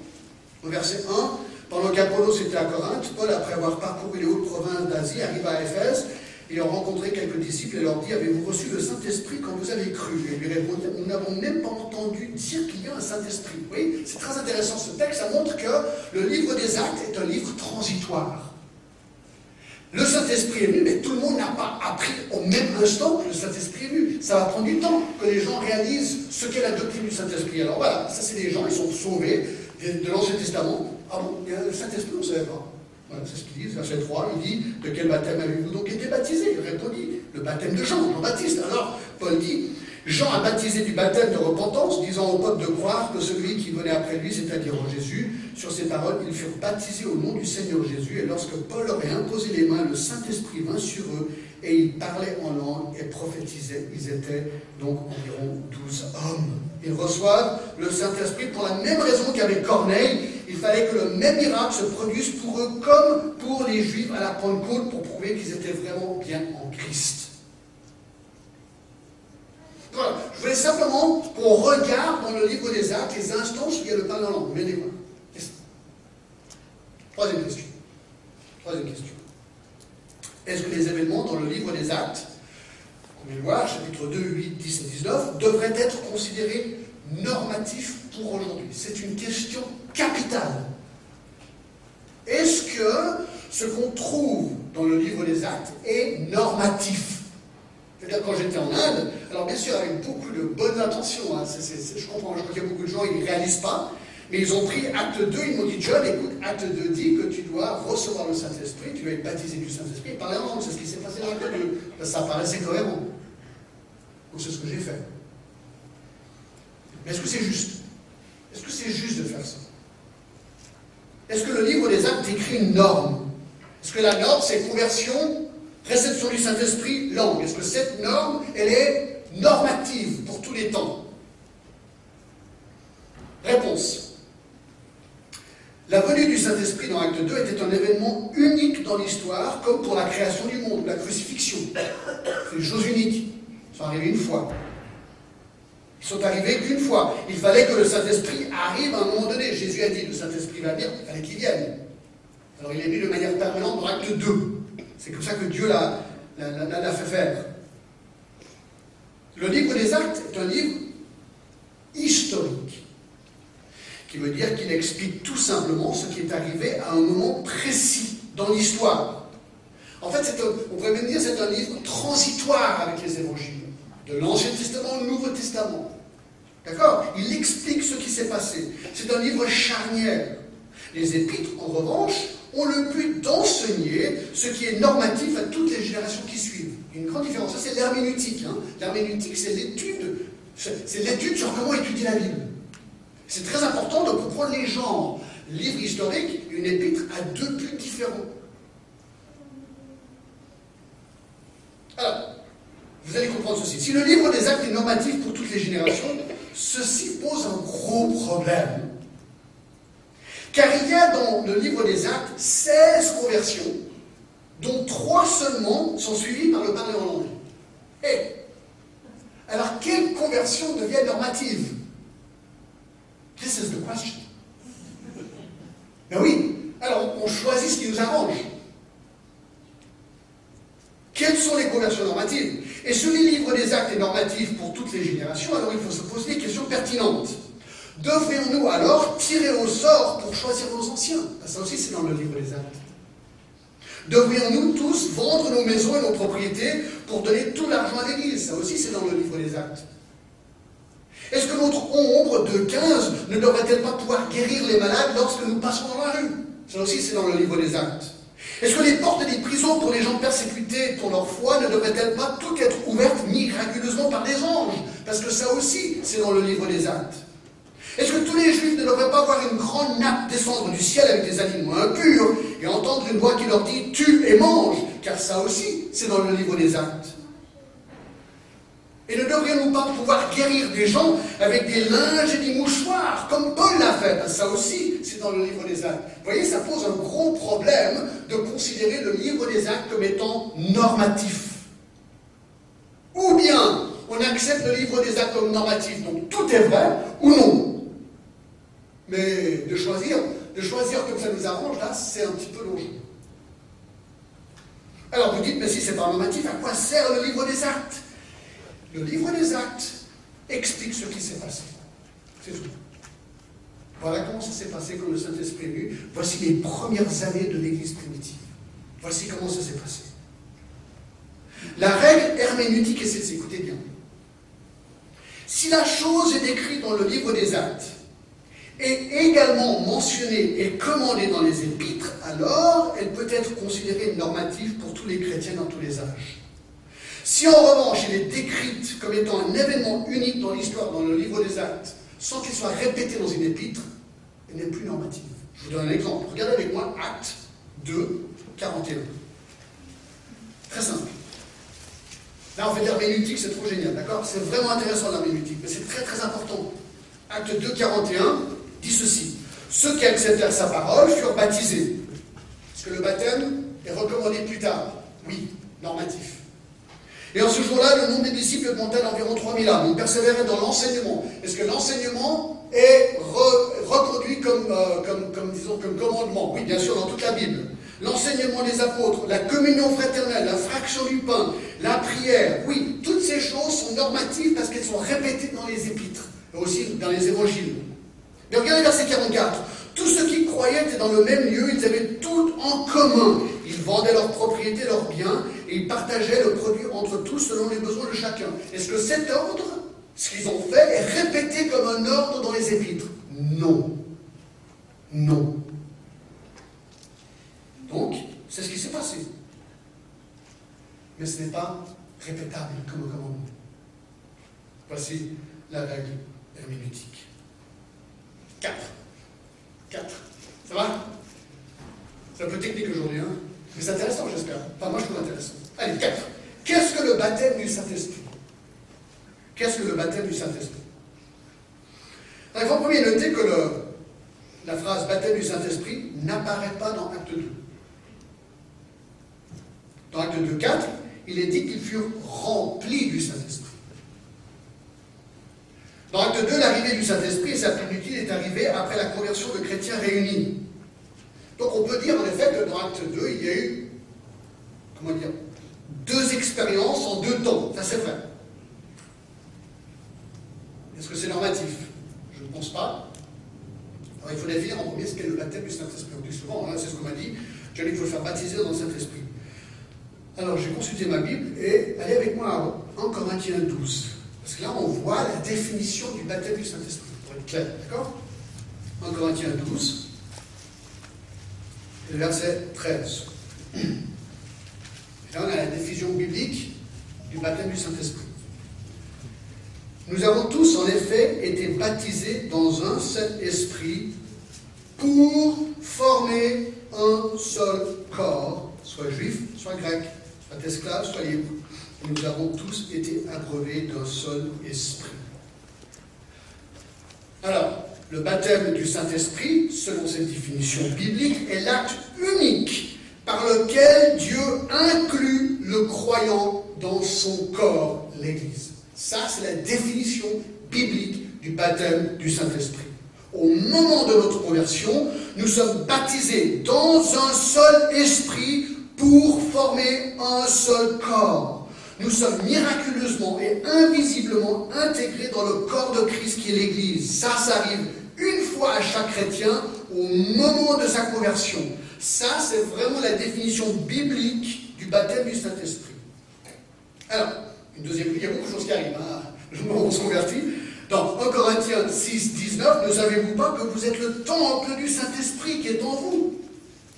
Au verset 1, pendant qu'Apollos était à Corinthe, Paul, après avoir parcouru les hautes provinces d'Asie, arrive à Éphèse. Il a rencontré quelques disciples et leur dit Avez-vous reçu le Saint-Esprit quand vous avez cru? Et lui répondit Nous n'avons même pas entendu dire qu'il y a un Saint-Esprit. Oui, c'est très intéressant ce texte. Ça montre que le livre des Actes est un livre transitoire. Le Saint-Esprit est venu, mais tout le monde n'a pas appris au même instant que le Saint-Esprit est venu. Ça va prendre du temps que les gens réalisent ce qu'est la doctrine du Saint-Esprit. Alors voilà, ça c'est des gens, ils sont sauvés de l'Ancien Testament. Ah bon, le Saint-Esprit, on ne savait pas. Voilà, c'est ce qu'il dit, verset 3, il dit De quel baptême avez-vous donc été baptisé? Il répondit Le baptême de Jean, Jean-Baptiste. Alors, Paul dit Jean a baptisé du baptême de repentance, disant au peuple de croire que celui qui venait après lui, c'est-à-dire Jésus, sur ces paroles, ils furent baptisés au nom du Seigneur Jésus. Et lorsque Paul leur a imposé les mains, le Saint-Esprit vint sur eux et ils parlaient en langue et prophétisaient. Ils étaient donc environ douze hommes. Ils reçoivent le Saint-Esprit pour la même raison qu'avec Corneille. Il fallait que le même miracle se produise pour eux comme pour les Juifs à la Pentecôte pour prouver qu'ils étaient vraiment bien en Christ. Voilà. Je voulais simplement qu'on regarde dans le livre des actes les instances où il y a le pain en langue. Mais quoi Troisième question. Troisième question. Est-ce que les événements dans le livre des actes, le voir, chapitre 2, 8, 10 et 19, devraient être considérés normatifs pour aujourd'hui? C'est une question capitale. Est-ce que ce qu'on trouve dans le livre des actes est normatif? C'est-à-dire quand j'étais en Inde, alors bien sûr avec beaucoup de bonnes intentions, hein, je comprends, je crois qu'il y a beaucoup de gens, ils ne réalisent pas, mais ils ont pris acte 2, ils m'ont dit John, écoute, acte 2 dit que tu dois recevoir le Saint-Esprit, tu dois être baptisé du Saint-Esprit, parler en langue, c'est ce qui s'est passé dans l'acte 2. Ça paraissait cohérent. Donc c'est ce que j'ai fait. Mais est-ce que c'est juste? Est-ce que c'est juste de faire ça? Est-ce que le livre des actes écrit une norme? Est-ce que la norme, c'est conversion Réception du Saint-Esprit, langue? Est-ce que cette norme, elle est normative pour tous les temps? Réponse. La venue du Saint-Esprit dans Acte 2 était un événement unique dans l'histoire, comme pour la création du monde, la crucifixion. C'est une chose unique. Ils sont arrivés une fois. Ils sont arrivés qu'une fois. Il fallait que le Saint-Esprit arrive à un moment donné. Jésus a dit le Saint-Esprit va venir, il fallait qu'il vienne. Alors il est venu de manière permanente dans Acte 2. C'est comme ça que Dieu l'a fait faire. Le livre des actes est un livre historique, qui veut dire qu'il explique tout simplement ce qui est arrivé à un moment précis dans l'histoire. En fait, on pourrait même dire que c'est un livre transitoire avec les évangiles, de l'Ancien Testament au Nouveau Testament. D'accord? Il explique ce qui s'est passé. C'est un livre charnière. Les épîtres, en revanche, ont le but d'enseigner ce qui est normatif à toutes les générations qui suivent. Une grande différence. Ça, c'est l'herméneutique. Hein. L'herméneutique, c'est l'étude. C'est l'étude sur comment étudier la Bible. C'est très important de comprendre les genres. Livre historique, une épître a deux buts différents. Alors, vous allez comprendre ceci. Si le livre des actes est normatif pour toutes les générations, ceci pose un gros problème car il y a dans le livre des actes 16 conversions, dont 3 seulement sont suivies par le parler en langue. Et, alors quelle conversion devient normative This is the question. Ben oui, alors on choisit ce qui nous arrange. Quelles sont les conversions normatives? Et si le livre des actes est normatif pour toutes les générations, alors il faut se poser des questions pertinentes. Devrions-nous alors tirer au sort pour choisir nos anciens? Ça aussi, c'est dans le livre des actes. Devrions-nous tous vendre nos maisons et nos propriétés pour donner tout l'argent à l'Église? Ça aussi, c'est dans le livre des actes. Est-ce que notre ombre de 15 ne devrait-elle pas pouvoir guérir les malades lorsque nous passons dans la rue? Ça aussi, c'est dans le livre des actes. Est-ce que les portes des prisons pour les gens persécutés pour leur foi ne devraient-elles pas toutes être ouvertes miraculeusement par des anges? Parce que ça aussi, c'est dans le livre des actes. Est-ce que tous les juifs ne devraient pas voir une grande nappe descendre du ciel avec des aliments impurs et entendre une voix qui leur dit tue et mange Car ça aussi, c'est dans le livre des actes. Et ne devrions-nous pas pouvoir guérir des gens avec des linges et des mouchoirs, comme Paul l'a fait? Ça aussi, c'est dans le livre des actes. Vous voyez, ça pose un gros problème de considérer le livre des actes comme étant normatif. Ou bien, on accepte le livre des actes comme normatif, donc tout est vrai, ou non? Mais de choisir, de choisir comme ça nous arrange, là, c'est un petit peu long. Alors vous dites, mais si c'est pas normatif, à quoi sert le livre des actes? Le livre des actes explique ce qui s'est passé. C'est tout. Voilà comment ça s'est passé quand le Saint-Esprit est venu. Voici les premières années de l'Église primitive. Voici comment ça s'est passé. La règle herméneutique est celle-ci, écoutez bien. Si la chose est décrite dans le livre des actes, est également mentionnée et commandée dans les épîtres, alors elle peut être considérée normative pour tous les chrétiens dans tous les âges. Si en revanche elle est décrite comme étant un événement unique dans l'histoire, dans le livre des actes, sans qu'il soit répété dans une épître, elle n'est plus normative. Je vous donne un exemple. Regardez avec moi Acte 2, 41. Très simple. Là, on fait de c'est trop génial, d'accord? C'est vraiment intéressant l'herméneutique, mais c'est très très important. Acte 2, 41 dit ceci Ceux qui acceptèrent sa parole furent baptisés. Est-ce que le baptême est recommandé plus tard Oui, normatif. Et en ce jour-là, le nombre des disciples augmentait d'environ 3000 âmes. Ils persévéraient dans l'enseignement. Est-ce que l'enseignement est reconduit comme, euh, comme, comme, disons, comme commandement? Oui, bien sûr, dans toute la Bible. L'enseignement des apôtres, la communion fraternelle, la fraction du pain, la prière, oui, toutes ces choses sont normatives parce qu'elles sont répétées dans les épîtres, et aussi dans les évangiles. Mais regardez verset 44. Tous ceux qui croyaient étaient dans le même lieu, ils avaient tout en commun. Ils vendaient leurs propriétés, leurs biens, et ils partageaient le produit entre tous selon les besoins de chacun. Est-ce que cet ordre, ce qu'ils ont fait, est répété comme un ordre dans les épîtres? Non. Non. Donc, c'est ce qui s'est passé. Mais ce n'est pas répétable comme commandement. Voici la règle herméneutique. 4. 4. Ça va? C'est un peu technique aujourd'hui, hein? C'est intéressant, j'espère. Enfin, moi, je trouve intéressant. Allez, 4. Qu'est-ce que le baptême du Saint-Esprit? Qu'est-ce que le baptême du Saint-Esprit? Il faut premier noter que la phrase baptême du Saint-Esprit n'apparaît pas dans Acte 2. Dans Acte 2, 4, il est dit qu'ils furent remplis du Saint-Esprit. Dans Acte 2, l'arrivée du Saint-Esprit et sa plénitude est arrivée après la conversion de chrétiens réunis. Donc on peut dire en effet que dans Acte 2, il y a eu, comment dire, deux expériences en deux temps. Ça c'est vrai. Est-ce que c'est normatif? Je ne pense pas. Alors il faut définir en premier ce qu'est le baptême du Saint-Esprit. On dit souvent, c'est ce qu'on m'a dit, il faut le faire baptiser dans le Saint-Esprit. Alors j'ai consulté ma Bible et allez avec moi à 1 Corinthiens 12. Parce que là, on voit la définition du baptême du Saint-Esprit, pour être clair, d'accord? 1 Corinthiens 12, le verset 13. Et là, on a la définition biblique du baptême du Saint-Esprit. Nous avons tous, en effet, été baptisés dans un seul esprit pour former un seul corps, soit juif, soit grec, soit esclave, soit libre nous avons tous été abreuvés d'un seul esprit. Alors, le baptême du Saint-Esprit, selon cette définition biblique, est l'acte unique par lequel Dieu inclut le croyant dans son corps, l'Église. Ça, c'est la définition biblique du baptême du Saint-Esprit. Au moment de notre conversion, nous sommes baptisés dans un seul esprit pour former un seul corps nous sommes miraculeusement et invisiblement intégrés dans le corps de Christ qui est l'Église. Ça, ça arrive une fois à chaque chrétien au moment de sa conversion. Ça, c'est vraiment la définition biblique du baptême du Saint-Esprit. Alors, une deuxième, il y a beaucoup de choses qui arrivent, hein, le moment où on se convertit. Dans 1 Corinthiens 6, 19, ne savez-vous pas que vous êtes le temple du Saint-Esprit qui est en vous?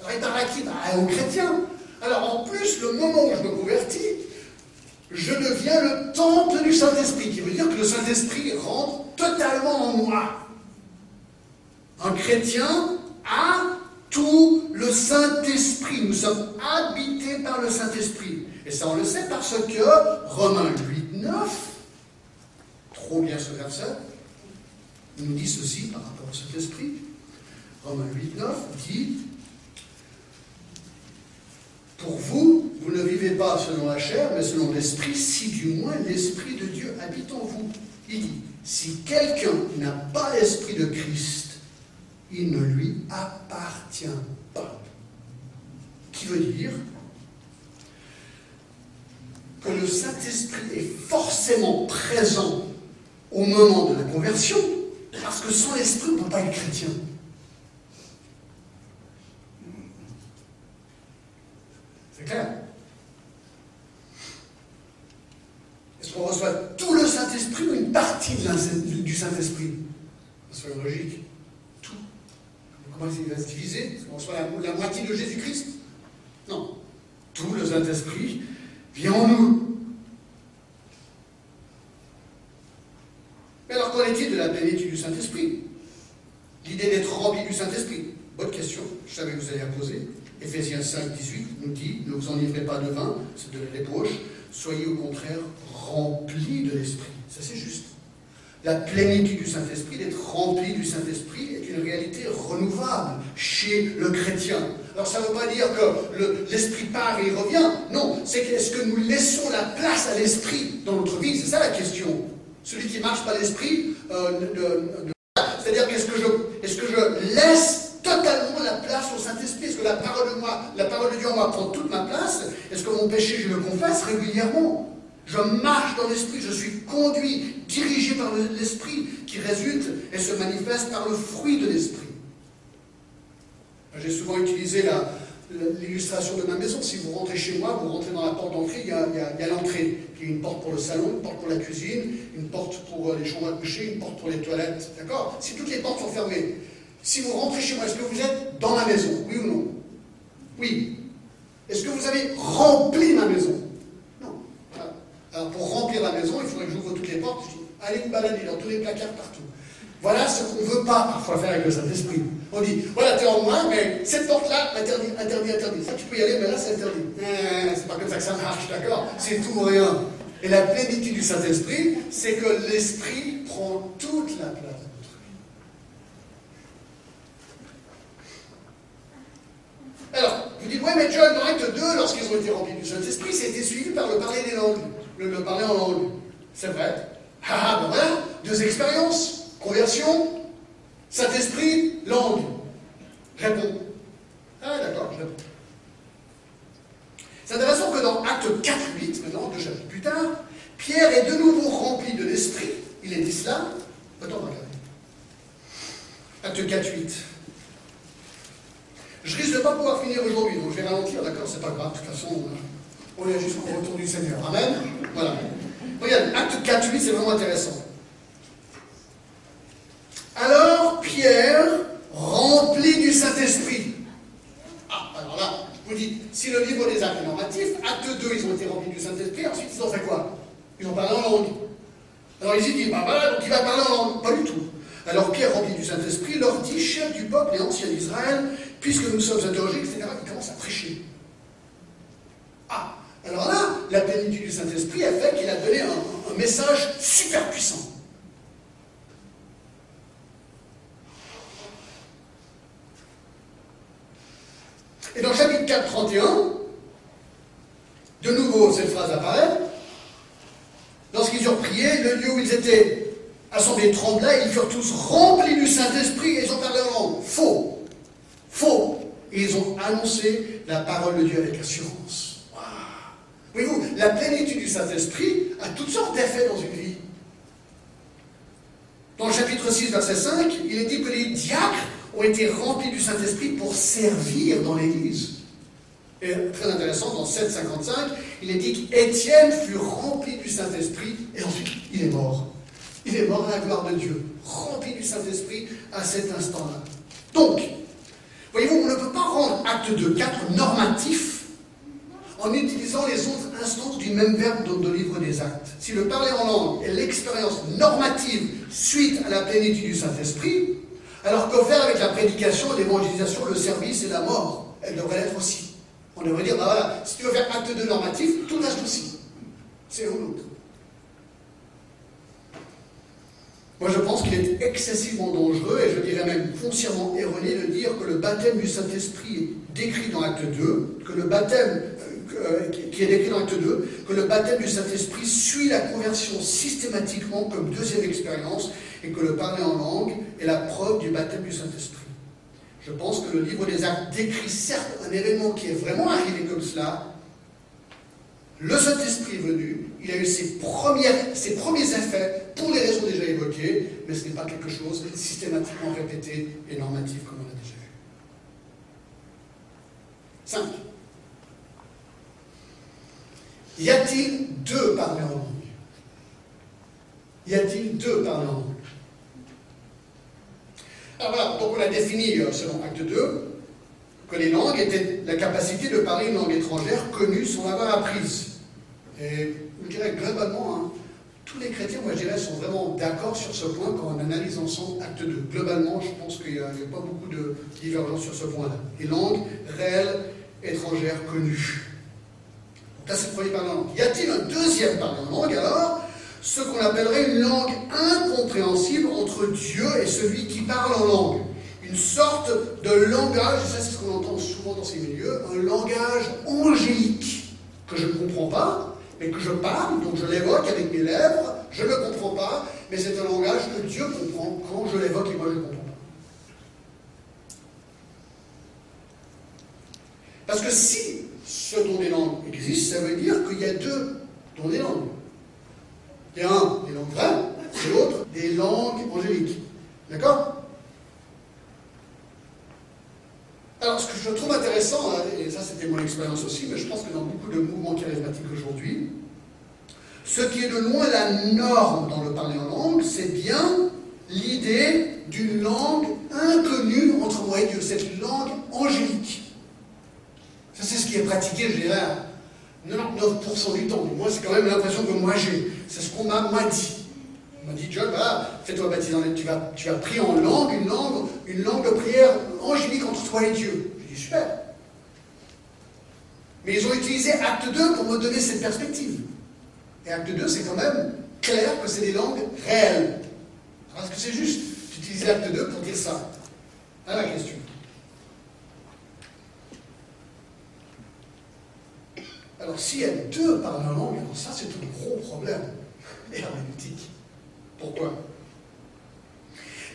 Alors, parle à qui bah, Aux chrétiens. Alors, en plus, le moment où je me convertis, je deviens le temple du Saint-Esprit, qui veut dire que le Saint-Esprit rentre totalement en moi. Un chrétien a tout le Saint-Esprit. Nous sommes habités par le Saint-Esprit. Et ça, on le sait parce que Romains 8, 9, trop bien ce verset, nous dit ceci par rapport au Saint-Esprit. Romains 8, 9 dit pour vous, vous ne vivez pas selon la chair, mais selon l'esprit, si du moins l'esprit de Dieu habite en vous. Il dit, si quelqu'un n'a pas l'esprit de Christ, il ne lui appartient pas. Qui veut dire que le Saint-Esprit est forcément présent au moment de la conversion, parce que sans l'Esprit, on ne peut pas être chrétien. C'est clair? Est-ce qu'on reçoit tout le Saint-Esprit ou une partie du Saint-Esprit? Soyons logique. Comment il va se diviser qu'on reçoit la, la moitié de Jésus-Christ Non. Tout le Saint-Esprit vient en nous. Mais alors, qu'en est-il de la plénitude du Saint-Esprit? L'idée d'être rempli du Saint-Esprit Bonne question, je savais que vous alliez la poser. Éphésiens 5, 18 nous dit Ne vous enivrez pas de vin, c'est de l'ébauche, soyez au contraire remplis de l'Esprit. Ça, c'est juste. La plénitude du Saint-Esprit, d'être rempli du Saint-Esprit, une réalité renouvelable chez le chrétien. Alors ça ne veut pas dire que l'Esprit part et il revient. Non, c'est est-ce que nous laissons la place à l'Esprit dans notre vie? C'est ça la question. Celui qui marche par l'Esprit, euh, c'est-à-dire qu'est-ce que, je, est-ce que je laisse totalement la place au Saint-Esprit? Est-ce que la parole de moi, la parole de Dieu en moi prend toute ma place? Est-ce que mon péché, je le confesse régulièrement? Je marche dans l'esprit, je suis conduit, dirigé par l'esprit qui résulte et se manifeste par le fruit de l'esprit. J'ai souvent utilisé l'illustration de ma maison. Si vous rentrez chez moi, vous rentrez dans la porte d'entrée, il y a, l'entrée. Il y a une porte pour le salon, une porte pour la cuisine, une porte pour euh, les chambres à coucher, une porte pour les toilettes. D'accord? Si toutes les portes sont fermées, si vous rentrez chez moi, est-ce que vous êtes dans ma maison? Oui ou non? Oui. Est-ce que vous avez rempli ma maison? Alors pour remplir la maison, il faudrait que j'ouvre toutes les portes, allez vous balader dans tous les placards partout. Voilà ce qu'on ne veut pas parfois faire avec le Saint-Esprit. On dit, voilà, tu es en moi, mais cette porte-là, interdit, interdit, interdit. Ça, tu peux y aller, mais là, c'est interdit. Eh, c'est pas comme ça que ça marche, d'accord? C'est tout ou rien. Et la plénitude du Saint-Esprit, c'est que l'Esprit prend toute la place. Alors, vous dites, ouais, mais John, Acte 2, lorsqu'ils ont été remplis du Saint-Esprit, c'était suivi par le parler des langues le, le parler en langue. C'est vrai. Ah, ah, ben voilà, deux expériences. Conversion, Saint-Esprit, langue. Réponds. Ah, d'accord, je réponds. C'est intéressant que dans Acte 4, 8, maintenant, deux chapitres plus tard, Pierre est de nouveau rempli de l'Esprit. Il est dit cela. Attends, regarder. Acte 4, 8. Je risque de ne pas pouvoir finir aujourd'hui, donc je vais ralentir, d'accord C'est pas grave, de toute façon. On est jusqu'au retour du Seigneur. Amen Voilà. Regarde, acte 4, 8, c'est vraiment intéressant. Alors, Pierre, rempli du Saint-Esprit. Ah, alors là, je vous dis, si le livre des actes est normatif, acte 2, ils ont été remplis du Saint-Esprit, ensuite ils ont fait quoi Ils ont parlé en langue. Alors ils disent, bah voilà, donc il va parler en langue. Pas du tout. Alors Pierre, rempli du Saint-Esprit, leur dit, chef du peuple et ancien d'Israël, puisque nous sommes interrogés, etc., il commence à prêcher. Ah, alors là, la plénitude du Saint-Esprit a fait qu'il a donné un, message super puissant. Et dans chapitre 4, 31, de nouveau cette phrase apparaît. Lorsqu'ils eurent prié, le lieu où ils étaient assemblés trembla, et ils furent tous remplis du Saint-Esprit et ils ont parlé en langue. Faux. Faux. Et ils ont annoncé la parole de Dieu avec assurance. Voyez-vous, la plénitude du Saint-Esprit a toutes sortes d'effets dans une vie. Dans le chapitre 6, verset 5, il est dit que les diacres ont été remplis du Saint-Esprit pour servir dans l'Église. Et très intéressant, dans 7,55, il est dit qu'Étienne fut rempli du Saint-Esprit et ensuite il est mort. Il est mort à la gloire de Dieu, rempli du Saint-Esprit à cet instant-là. Donc, voyez-vous, on ne peut pas rendre acte de 4 normatif en utilisant les autres instances du même verbe dans le livre des actes. Si le parler en langue est l'expérience normative suite à la plénitude du Saint-Esprit, alors que faire avec la prédication, l'évangélisation, le service et la mort Elle devrait l'être aussi. On devrait dire, bah voilà, si tu veux faire acte de normatif, tout reste aussi. C'est ou l'autre. Moi, je pense qu'il est excessivement dangereux, et je dirais même foncièrement erroné, de dire que le baptême du Saint-Esprit décrit dans l'acte 2, que le baptême euh, qui est décrit dans l'acte 2, que le baptême du Saint-Esprit suit la conversion systématiquement comme deuxième expérience et que le parler en langue est la preuve du baptême du Saint-Esprit. Je pense que le livre des actes décrit certes un événement qui est vraiment arrivé comme cela. Le Saint-Esprit est venu, il a eu ses, premières, ses premiers effets pour les raisons déjà évoquées, mais ce n'est pas quelque chose de systématiquement répété et normatif comme on a déjà vu. 5. Y a-t-il deux parlers en langue Y a-t-il deux parlers en langue Alors voilà, donc on a défini, euh, selon Acte 2, que les langues étaient la capacité de parler une langue étrangère connue sans l'avoir apprise. Et je dirais globalement, hein, tous les chrétiens, moi je dirais, sont vraiment d'accord sur ce point quand on analyse ensemble Acte 2. Globalement, je pense qu'il n'y a, pas beaucoup de divergence sur ce point-là. Les langues réelles étrangères connues. Donc c'est le premier parler. Y a-t-il un deuxième parler en langue alors? Ce qu'on appellerait une langue incompréhensible entre Dieu et celui qui parle en langue. Une sorte de langage, ça c'est ce qu'on entend souvent dans ces milieux, un langage angélique que je ne comprends pas, mais que je parle, donc je l'évoque avec mes lèvres, je ne le comprends pas, mais c'est un langage que Dieu comprend quand je l'évoque et moi je ne comprends pas. Parce que si ce don des langues existe, ça veut dire qu'il y a deux dons des langues. Il y a un des langues vraies, et l'autre des langues angéliques. D'accord Alors, ce que je trouve intéressant, hein, et ça c'était mon expérience aussi, mais je pense que dans beaucoup de mouvements charismatiques aujourd'hui, ce qui est de loin la norme dans le parler en langue, c'est bien l'idée d'une langue inconnue entre moi et Dieu, cette langue angélique. Ça, c'est ce qui est pratiqué, je dirais, 99% du temps. Moi, c'est quand même l'impression que moi j'ai. C'est ce qu'on m'a dit. On m'a dit, John, fais-toi baptiser en tu vas, tu as pris en langue une langue, une langue de prière angélique entre toi et Dieu. Super. Mais ils ont utilisé acte 2 pour me donner cette perspective. Et acte 2, c'est quand même clair que c'est des langues réelles. Alors, est-ce que c'est juste d'utiliser acte 2 pour dire ça À la question. Alors, s'il y a deux par la langue, alors ça, c'est un gros problème herméneutique. Pourquoi?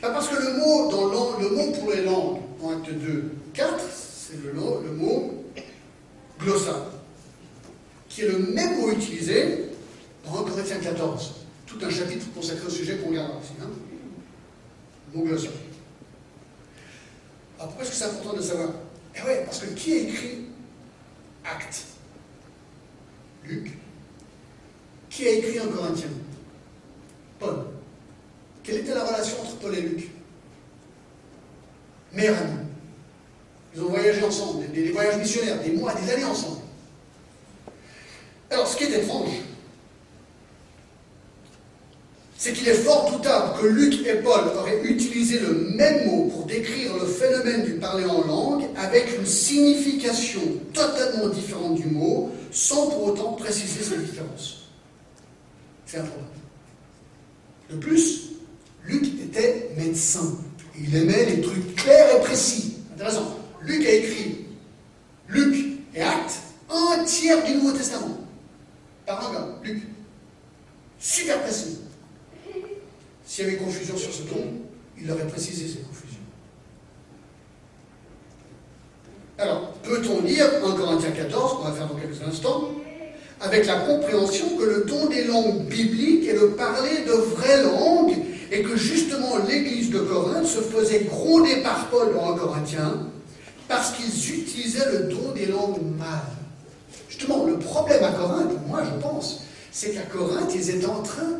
Parce que le mot, dans le mot pour les langues, en acte 2, 4, c'est le, mot glossa, qui est le même mot utilisé dans 1 Corinthiens 14. Tout un chapitre consacré au sujet qu'on regardera aussi. Hein le mot glossa. Alors pourquoi est-ce que c'est important de savoir? Eh oui, parce que qui a écrit acte? Luc. Qui a écrit en Corinthiens? Paul. Quelle était la relation entre Paul et Luc? Mère amis. Ils ont voyagé ensemble, des, voyages missionnaires, des mois, des années ensemble. Alors, ce qui est étrange, c'est qu'il est fort doutable que Luc et Paul auraient utilisé le même mot pour décrire le phénomène du parler en langue avec une signification totalement différente du mot, sans pour autant préciser ces différences. C'est un problème. De plus, Luc était médecin. Il aimait les trucs clairs et précis. Intéressant. Luc a écrit Luc et Actes, un tiers du Nouveau Testament. Par un gars, Luc. Super précis. S'il y avait confusion sur ce ton, il aurait précisé ces confusions. Alors, peut-on lire en Corinthiens 14, qu'on va faire dans quelques instants, avec la compréhension que le don des langues bibliques est de parler de vraies langues et que justement l'église de Corinthe se faisait gronder par Paul dans 1 Corinthiens? Parce qu'ils utilisaient le don des langues mâles. Justement, le problème à Corinthe, moi je pense, c'est qu'à Corinthe, ils étaient en train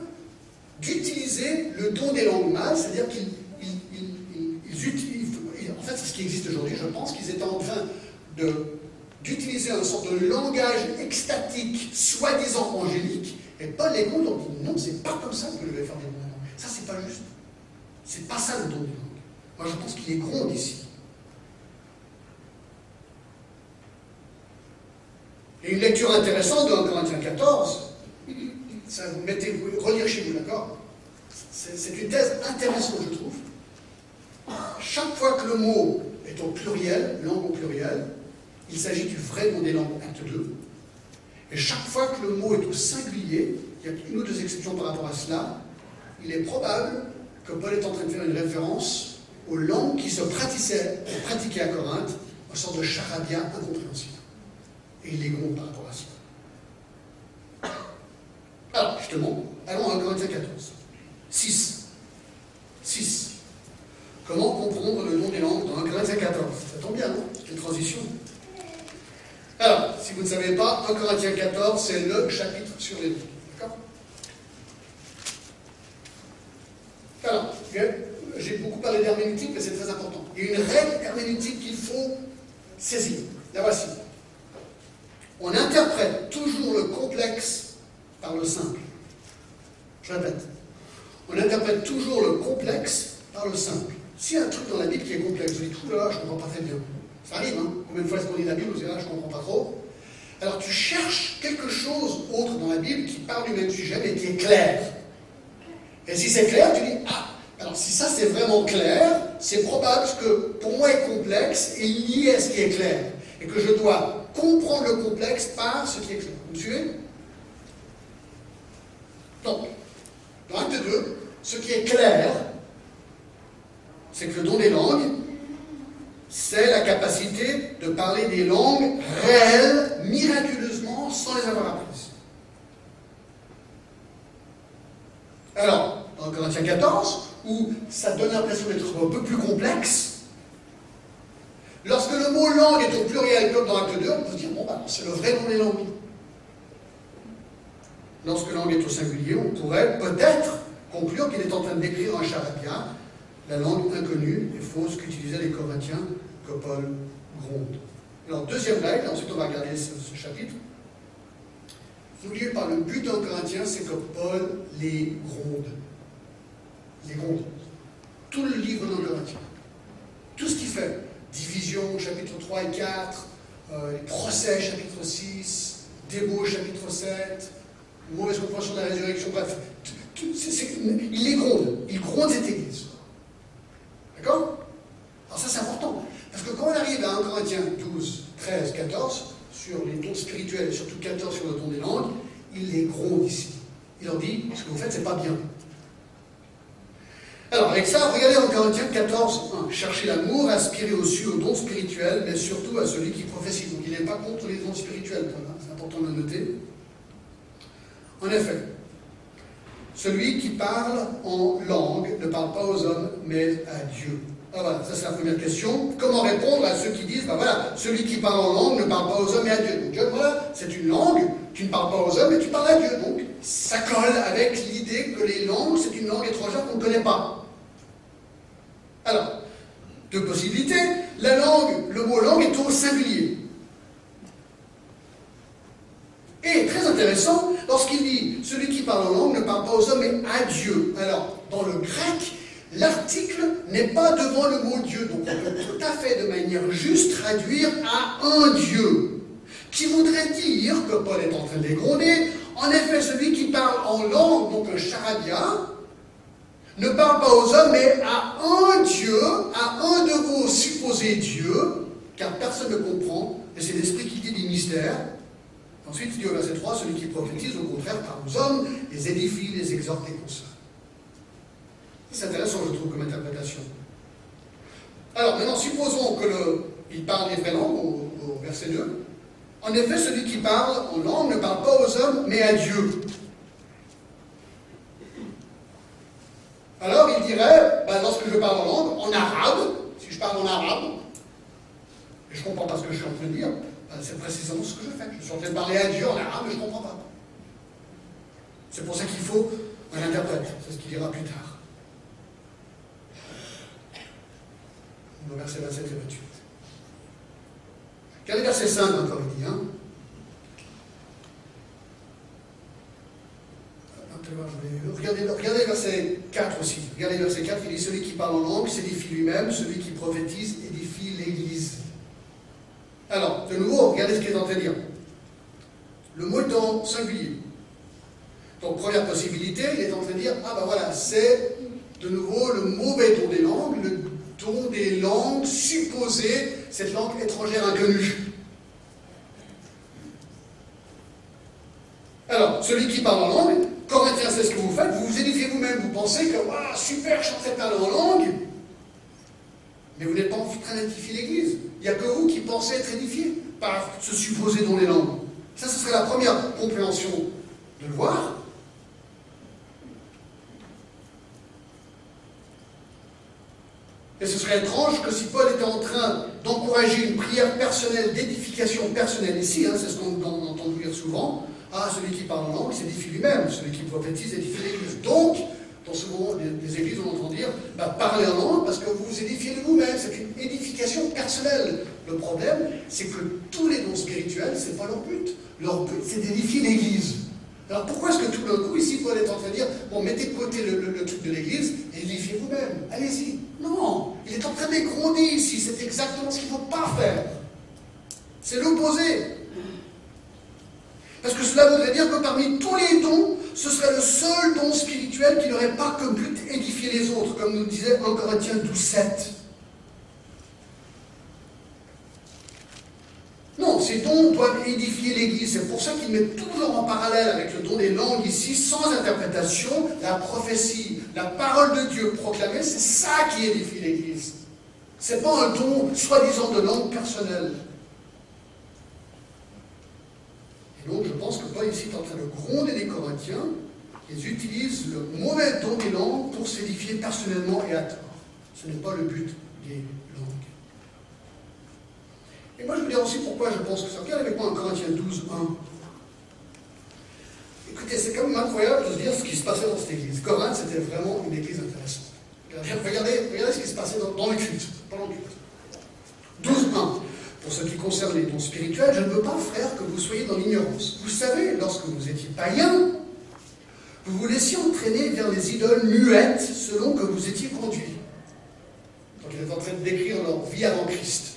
d'utiliser le don des langues mâles, c'est-à-dire qu'ils utilisent, en fait c'est ce qui existe aujourd'hui, je pense qu'ils étaient en train d'utiliser un sorte de langage extatique, soi-disant angélique, et Paul les compte, on dit non, c'est pas comme ça que je vais faire des dons Ça, c'est pas juste. C'est pas ça le don des langues. Moi, je pense qu'il est gronde ici. Et une lecture intéressante de 1 Corinthiens 14, ça vous mettez, vous relire chez vous, d'accord? C'est une thèse intéressante, je trouve. Chaque fois que le mot est au pluriel, langue au pluriel, il s'agit du vrai nom des langues, acte 2. Et chaque fois que le mot est au singulier, il y a une ou deux exceptions par rapport à cela, il est probable que Paul est en train de faire une référence aux langues qui se pratiquaient, pratiquaient à Corinthe, en sorte de charabia incompréhensible. Et les gronde par rapport à cela. Alors, justement, allons à Corinthiens 14. 6. 6. Comment comprendre le nom des langues dans 1 Corinthiens 14 Ça tombe bien, non? C'est une transition. Alors, si vous ne savez pas, 1 Corinthiens 14, c'est le chapitre sur les langues. D'accord? Alors, j'ai beaucoup parlé d'herméneutique, mais c'est très important. Il y a une règle herméneutique qu'il faut saisir. La voici. On interprète toujours le complexe par le simple. Je répète. On interprète toujours le complexe par le simple. S'il y a un truc dans la Bible qui est complexe, vous dites, là, je ne comprends pas très bien. Ça arrive, hein Combien de fois est-ce qu'on lit la Bible, vous dites, là, je ne comprends pas trop. Alors tu cherches quelque chose autre dans la Bible qui parle du même sujet, mais qui est clair. Et si c'est clair, tu dis, ah, alors si ça c'est vraiment clair, c'est probable que pour moi est complexe et lié à ce qui est clair. Et que je dois comprendre le complexe par ce qui est clair. Vous me suivez Donc, dans Acte 2, ce qui est clair, c'est que le don des langues, c'est la capacité de parler des langues réelles, miraculeusement, sans les avoir apprises. Alors, dans Corinthiens 14, où ça donne l'impression d'être un peu plus complexe, lorsque le mot langue est au pluriel comme dans Acte 2, on peut se dire, bon, bah, c'est le vrai nom des langues. Lorsque langue est au singulier, on pourrait peut-être conclure qu'il est en train décrire un charabia, la langue inconnue et fausse qu'utilisaient les Corinthiens que Paul gronde. Alors, deuxième règle, ensuite on va regarder ce, chapitre. N'oubliez pas, le but d'un Corinthien, c'est que Paul les gronde. Les gronde. Tout le livre d'un Corinthien. Tout ce qu'il fait. Division, chapitre 3 et 4, euh, procès, chapitre 6, débauche, chapitre 7, mauvaise compréhension de la résurrection, bref. il les gronde. Il gronde cette église. D'accord? Alors ça, c'est important. Parce que quand on arrive à 1 Corinthiens 12, 13, 14, sur les dons spirituels et surtout 14 sur le don des langues, il les gronde ici. Il leur dit ce que vous faites, c'est pas bien. Alors, avec ça, regardez en Corinthiens 14, 1. Cherchez l'amour, aspirez aussi aux dons spirituels, mais surtout à celui qui prophétie. Donc, il n'est pas contre les dons spirituels, c'est important de le noter. En effet, celui qui parle en langue ne parle pas aux hommes, mais à Dieu. Ah voilà, ça c'est la première question. Comment répondre à ceux qui disent, ben voilà, celui qui parle en langue ne parle pas aux hommes, mais à Dieu. Donc Dieu, voilà, c'est une langue, tu ne parles pas aux hommes, mais tu parles à Dieu. Donc ça colle avec l'idée que les langues, c'est une langue étrangère qu'on ne connaît pas. Alors, deux possibilités. La langue, le mot langue est au singulier. Et très intéressant, lorsqu'il dit celui qui parle en langue ne parle pas aux hommes, mais à Dieu. Alors, dans le grec, l'article n'est pas devant le mot Dieu. Donc, on peut tout à fait, de manière juste, traduire à un Dieu. Qui voudrait dire que Paul est en train de les gronder. En effet, celui qui parle en langue, donc un charabia, ne parle pas aux hommes, mais à un Dieu, à un de vos supposés dieux, car personne ne comprend, et c'est l'Esprit qui dit des mystères. Ensuite, il dit au verset 3, celui qui prophétise, au contraire, par aux hommes, les édifie, les exhorte, les console. C'est intéressant, je trouve, comme interprétation. Alors, maintenant, supposons qu'il parle les vraies langues, au, au, verset 2. En effet, celui qui parle en langue ne parle pas aux hommes, mais à Dieu. Alors, il dirait, ben, lorsque je parle en langue, en arabe, si je parle en arabe, et je ne comprends pas ce que je suis en train de dire, ben, c'est précisément ce que je fais. Je suis en train de parler à Dieu en arabe, mais je ne comprends pas. C'est pour ça qu'il faut un interprète. C'est ce qu'il dira plus tard. Au verset 27 et 28. Regardez verset 5 encore, il dit. Hein Regardez, regardez verset 4 aussi. Regardez verset 4, il dit Celui qui parle en langue s'édifie lui-même, celui qui prophétise édifie l'Église. Alors, de nouveau, regardez ce qu'il est en train de dire. Le mot est en singulier. Donc, première possibilité, il est en train de dire Ah ben voilà, c'est de nouveau le mauvais don des langues, le don des langues supposées, cette langue étrangère inconnue. Alors, celui qui parle en langue, Corinthiens, c'est ce que vous faites, vous vous édifiez vous-même, vous pensez que, waouh, super, je train de parler en langue, mais vous n'êtes pas en train d'édifier l'Église. Il n'y a que vous qui pensez être édifié par ce supposé dans les langues. Ça, ce serait la première compréhension de le voir. Et ce serait étrange que si Paul était en train d'encourager une prière personnelle, d'édification personnelle ici, hein, c'est ce qu'on entend dire souvent, ah, celui qui parle en langue s'édifie lui-même, celui qui prophétise édifie l'Église. Donc, dans ce moment, les, églises, on entend dire, bah, parlez en langue parce que vous vous édifiez de vous-même, c'est une édification personnelle. Le problème, c'est que tous les dons spirituels, ce n'est pas leur but. Leur but, c'est d'édifier l'Église. Alors pourquoi est-ce que tout d'un coup, ici, Paul est en train de dire, bon, mettez de côté le, truc de l'Église édifiez vous-même, allez-y. Non, il est en train d'égronder ici, c'est exactement ce qu'il ne faut pas faire. C'est l'opposé. Parce que cela voudrait dire que parmi tous les dons, ce serait le seul don spirituel qui n'aurait pas comme but édifier les autres, comme nous disait 1 Corinthiens 12, 7. Non, ces dons doivent édifier l'Église. C'est pour ça qu'il met toujours en parallèle avec le don des langues ici, sans interprétation, la prophétie, la parole de Dieu proclamée, c'est ça qui édifie l'Église. Ce n'est pas un don soi-disant de langue personnelle. Et donc je pense que Paul ici est en train de gronder les Corinthiens. Ils utilisent le mauvais don des langues pour s'édifier personnellement et à tort. Ce n'est pas le but des et moi, je vous dire aussi pourquoi je pense que ça. Regardez avec moi en Corinthiens 12, 1. Écoutez, c'est quand même incroyable de se dire ce qui se passait dans cette église. Corinthe, c'était vraiment une église intéressante. Regardez, regardez, ce qui se passait dans, le culte, pendant le culte. 12, 1. Pour ce qui concerne les dons spirituels, je ne veux pas, frère, que vous soyez dans l'ignorance. Vous savez, lorsque vous étiez païen, vous vous laissiez entraîner vers les idoles muettes selon que vous étiez conduits. Donc il est en train de décrire leur vie avant Christ.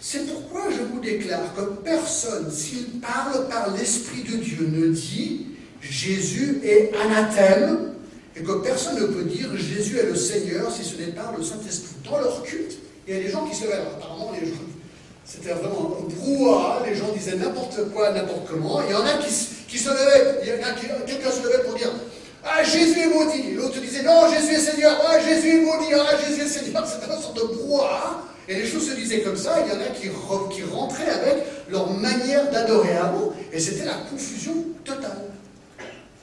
C'est pourquoi je vous déclare que personne, s'il parle par l'Esprit de Dieu, ne dit Jésus est anathème, et que personne ne peut dire Jésus est le Seigneur si ce n'est par le Saint-Esprit. Dans leur culte, il y a des gens qui se lèvent. Apparemment, les gens, c'était vraiment un brouhaha, les gens disaient n'importe quoi, n'importe comment. Il y en a qui, se levaient, il y en a qui, quelqu'un se levait pour dire ah, Jésus est maudit. L'autre disait, non, Jésus est Seigneur. Ah, Jésus est maudit. Ah, Jésus est Seigneur. C'était une sorte de brouhaha. Et les choses se disaient comme ça, il y en a qui, rentraient avec leur manière d'adorer vous, et c'était la confusion totale.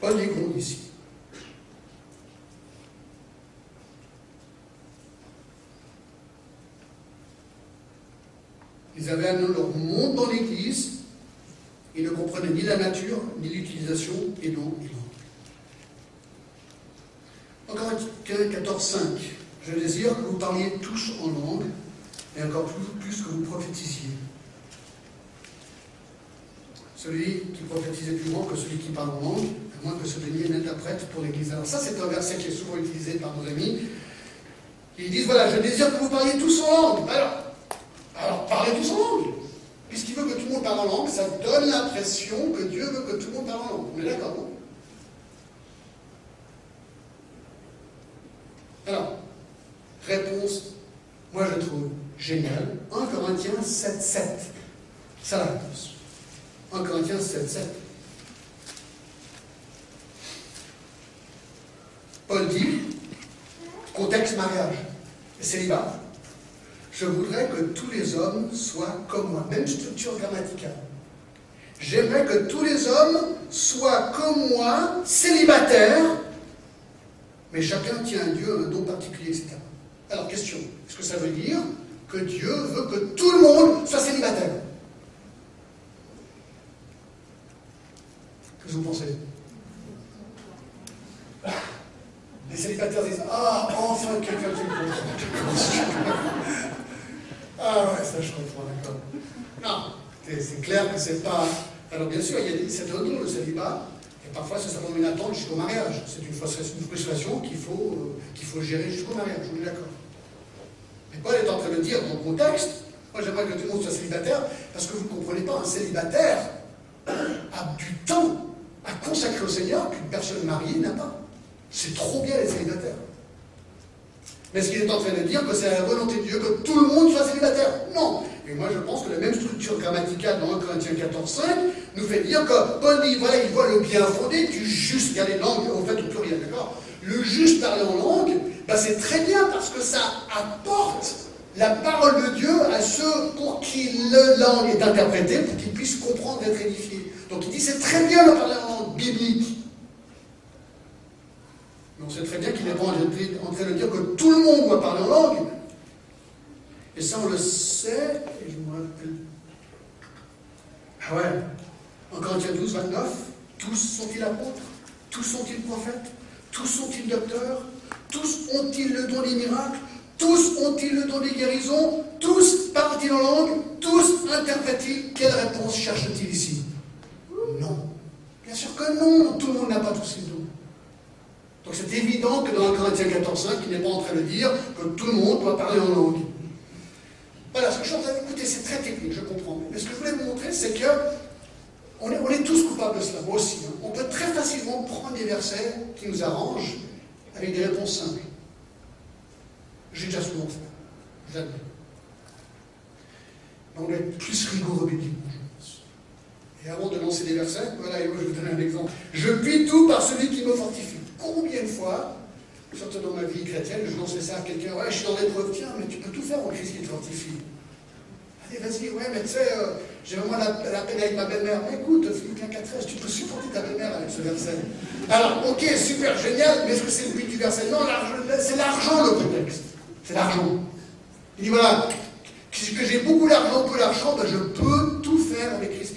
Paul gronde ici. Ils avaient amené leur monde dans l'Église, ils ne comprenaient ni la nature, ni l'utilisation, et non, et non. Encore 14, 5. Je désire que vous parliez tous en langue, et encore plus, que vous prophétisiez. Celui qui prophétise est plus grand que celui qui parle en langue, à moins que ce dernier n'interprète pour l'Église. Alors ça, c'est un verset qui est souvent utilisé par nos amis. Ils disent, voilà, je désire que vous parliez tous en langue. Alors, alors parlez tous en langue. Puisqu'il veut que tout le monde parle en langue, ça donne l'impression que Dieu veut que tout le monde parle en langue. On est d'accord, non Alors, réponse, moi je trouve génial. 1 Corinthiens 7, 7. Ça la réponse. 1 Corinthiens 7, 7. Paul dit, contexte mariage, célibat. Je voudrais que tous les hommes soient comme moi, même structure grammaticale. J'aimerais que tous les hommes soient comme moi, célibataires, mais chacun tient à Dieu un don particulier, etc. Alors, question, est-ce que ça veut dire que Dieu veut que tout le monde soit célibataire? Qu'est-ce que vous pensez? Les célibataires disent Ah, enfin quelqu'un qui me Ah ouais, ça je comprends, d'accord. Non, c'est clair que c'est pas. Alors bien sûr, il y a c'est un don le célibat, et parfois c'est simplement une attente jusqu'au mariage. C'est une frustration qu'il faut, euh, faut gérer jusqu'au mariage, je suis d'accord. Mais Paul est en train de dire dans le contexte, moi j'aimerais que tout le monde soit célibataire, parce que vous ne comprenez pas, un célibataire a du temps à consacrer au Seigneur qu'une personne mariée n'a pas. C'est trop bien les célibataires. Mais est-ce qu'il est en train de dire que c'est la volonté de Dieu que tout le monde soit célibataire Non. Et moi je pense que la même structure grammaticale dans 1 Corinthiens 14, 5 nous fait dire que Paul dit, voilà, il voit le bien fondé du juste, il y a les langues au fait au pluriel, d'accord Le juste parler en langue, ben, c'est très bien parce que ça apporte la parole de Dieu à ceux pour qui le langue est interprétée, pour qu'ils puissent comprendre, être édifiés. Donc il dit c'est très bien de parler en langue biblique. On sait très bien qu'il n'est pas en train de dire que tout le monde doit parler en langue. Et ça, on le sait, et je me rappelle. Ah ouais, en Corinthiens 12, 29, tous sont-ils apôtres? Tous sont-ils prophètes? Tous sont-ils docteurs? Tous ont-ils le don des miracles? Tous ont-ils le don des guérisons? Tous parlent-ils en langue? Tous interprètent-ils? Quelle réponse cherche-t-il ici? Non. Bien sûr que non, tout le monde n'a pas tous ces dons. Donc c'est évident que dans 1 Corinthiens 14, 5, il n'est pas en train de dire que tout le monde doit parler en langue. Voilà, ce que je suis en train d'écouter, c'est très technique, je comprends. Mais ce que je voulais vous montrer, c'est que on est, tous coupables de cela, moi aussi. Hein. On peut très facilement prendre des versets qui nous arrangent avec des réponses simples. J'ai déjà souvent fait. Jamais. On doit être plus rigoureux bibliquement, je pense. Et avant de lancer des versets, voilà, et moi je vais vous donner un exemple. Je puis tout par celui qui me fortifie. Combien de fois, surtout dans ma vie chrétienne, je lançais ça à quelqu'un, ouais, je suis dans l'épreuve, tiens, mais tu peux tout faire en Christ qui te fortifie. Allez, vas-y, ouais, mais tu sais, euh, j'ai vraiment la, peine avec ma belle-mère. Écoute, Philippe 4 tu peux supporter ta belle-mère avec ce verset. Alors, ok, super, génial, mais est-ce que c'est le but du verset? Non, c'est l'argent le prétexte. C'est l'argent. Il dit voilà, que j'ai beaucoup d'argent, peu d'argent, ben je peux tout faire avec Christ.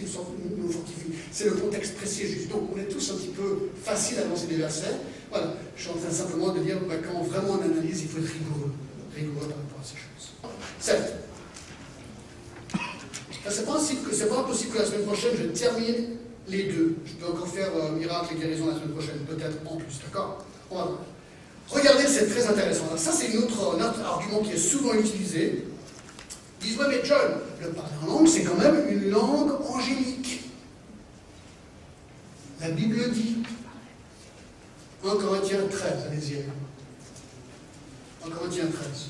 C'est le contexte précis et juste. Donc on est tous un petit peu facile à lancer des versets. Voilà, je suis en train simplement de dire ben, quand vraiment on analyse, il faut être rigoureux. Rigoureux par rapport à ces choses. Certes, c'est pas, pas impossible que la semaine prochaine, je termine les deux. Je peux encore faire euh, miracle et guérison la semaine prochaine, peut-être en plus, d'accord? On va voir. Regardez, c'est très intéressant. ça, c'est un autre, argument qui est souvent utilisé. Ils disent, ouais, mais John, le parler en langue, c'est quand même une langue angélique. La Bible dit. 1 Corinthiens 13, allez-y. 1 Corinthiens 13.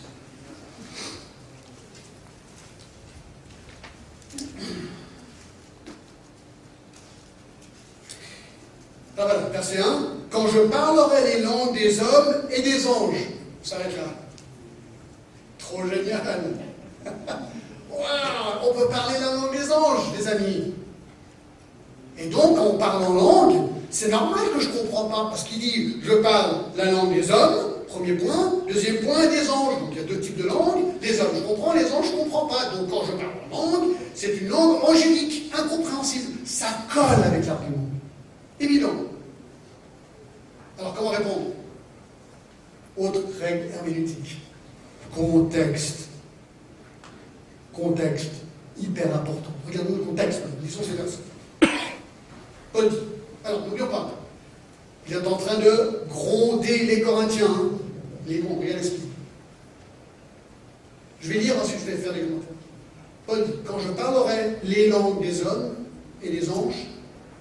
Ah voilà, verset 1. Quand je parlerai les langues des hommes et des anges. On s'arrête là. Trop génial. [LAUGHS] on peut parler la langue des anges, les amis. Et donc, quand on parle en langue, c'est normal que je ne comprends pas, parce qu'il dit, je parle la langue des hommes, premier point. Deuxième point, des anges. Donc il y a deux types de langues. Les hommes, je comprends, les anges, je ne comprends pas. Donc quand je parle en langue, c'est une langue angélique, incompréhensible. Ça colle avec l'argument. Évident. Alors comment répondre? Autre règle herméneutique. Contexte. Contexte. Hyper important. Regardons le contexte. Lisons ces versets. Dit. Alors, n'oublions pas. Il est en train de gronder les Corinthiens. Les bons, qu'il dit. Je vais lire, ensuite je vais faire des commentaires. Paul Quand je parlerai les langues des hommes et des anges,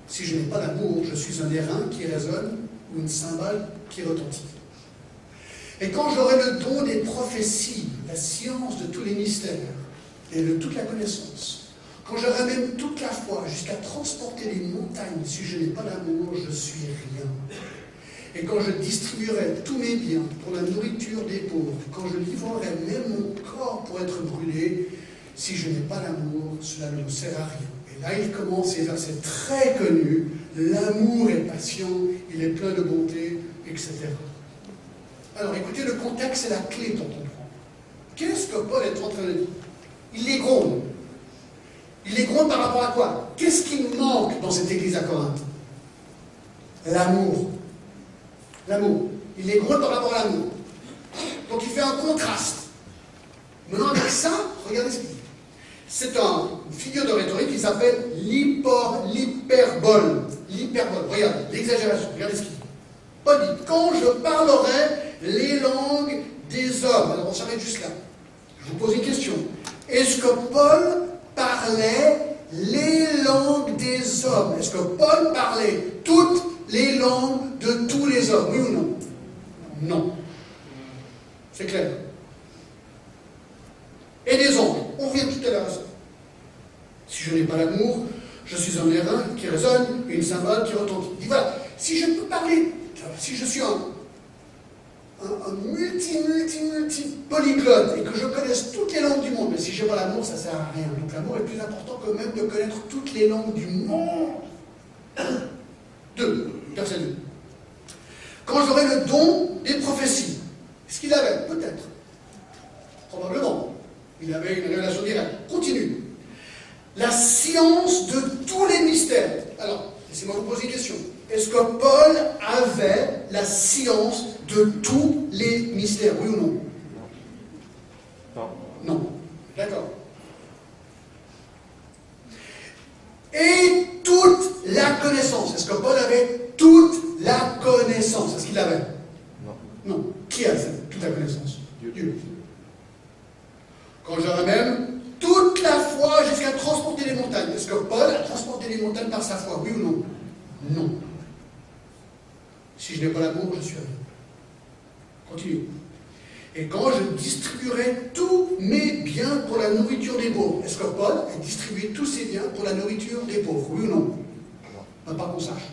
si je n'ai pas d'amour, je suis un airain qui résonne ou une cymbale qui retentit. Et quand j'aurai le don des prophéties, la science de tous les mystères et de toute la connaissance, quand j'aurai même toute la foi jusqu'à transporter les montagnes, si je n'ai pas d'amour, je suis rien. Et quand je distribuerai tous mes biens pour la nourriture des pauvres, quand je livrerai même mon corps pour être brûlé, si je n'ai pas d'amour, cela ne me sert à rien. Et là, il commence ces versets très connus. L'amour est patient, il est plein de bonté, etc. Alors écoutez, le contexte, c'est la clé pour comprendre. Qu'est-ce que Paul est en train de dire? Il les gronde. Il les gronde par rapport à quoi? Qu'est-ce qui manque dans cette église à Corinthe? L'amour. L'amour. Il les gronde par rapport à l'amour. Donc il fait un contraste. Maintenant, avec ça, regardez ce qu'il dit. C'est une figure de rhétorique qui s'appelle l'hyperbole. L'hyperbole. Regardez, l'exagération. Regardez ce qu'il dit. Paul dit Quand je parlerai les langues des hommes. Alors on s'arrête juste là. Je vous pose une question. Est-ce que Paul parlait les langues des hommes Est-ce que Paul parlait toutes les langues de tous les hommes? Oui ou non? Non. C'est clair. Et des anges. On revient tout à l'heure. Si je n'ai pas l'amour, je suis un airain qui résonne et une cymbale qui retentit. Voilà, si je peux parler, si je suis un, un, multi, multi, multi polyglotte et que je connaisse toutes les langues du monde, mais si j'ai pas l'amour, ça sert à rien. Donc l'amour est plus important que même de connaître toutes les langues du monde. [COUGHS] Deux, verset 2. Quand j'aurai le don des prophéties, est-ce qu'il avait? Peut-être. Probablement. Il avait une relation directe. Continue. La science de tous les mystères. Alors, laissez-moi vous poser une question. Est-ce que Paul avait la science de tous les mystères? Oui ou non? Non. D'accord. Et toute la connaissance. Est-ce que Paul avait toute la connaissance? Est-ce qu'il l'avait Non. Non. Qui a toute la connaissance? Dieu. Quand je ramène toute la foi jusqu'à transporter les montagnes. Est-ce que Paul a transporté les montagnes par sa foi? Oui ou non? Non. Si je n'ai pas l'amour, je suis rien. Continue. Et quand je distribuerai tous mes biens pour la nourriture des pauvres, est-ce que Paul a distribué tous ses biens pour la nourriture des pauvres? Oui ou non? Pas qu'on sache.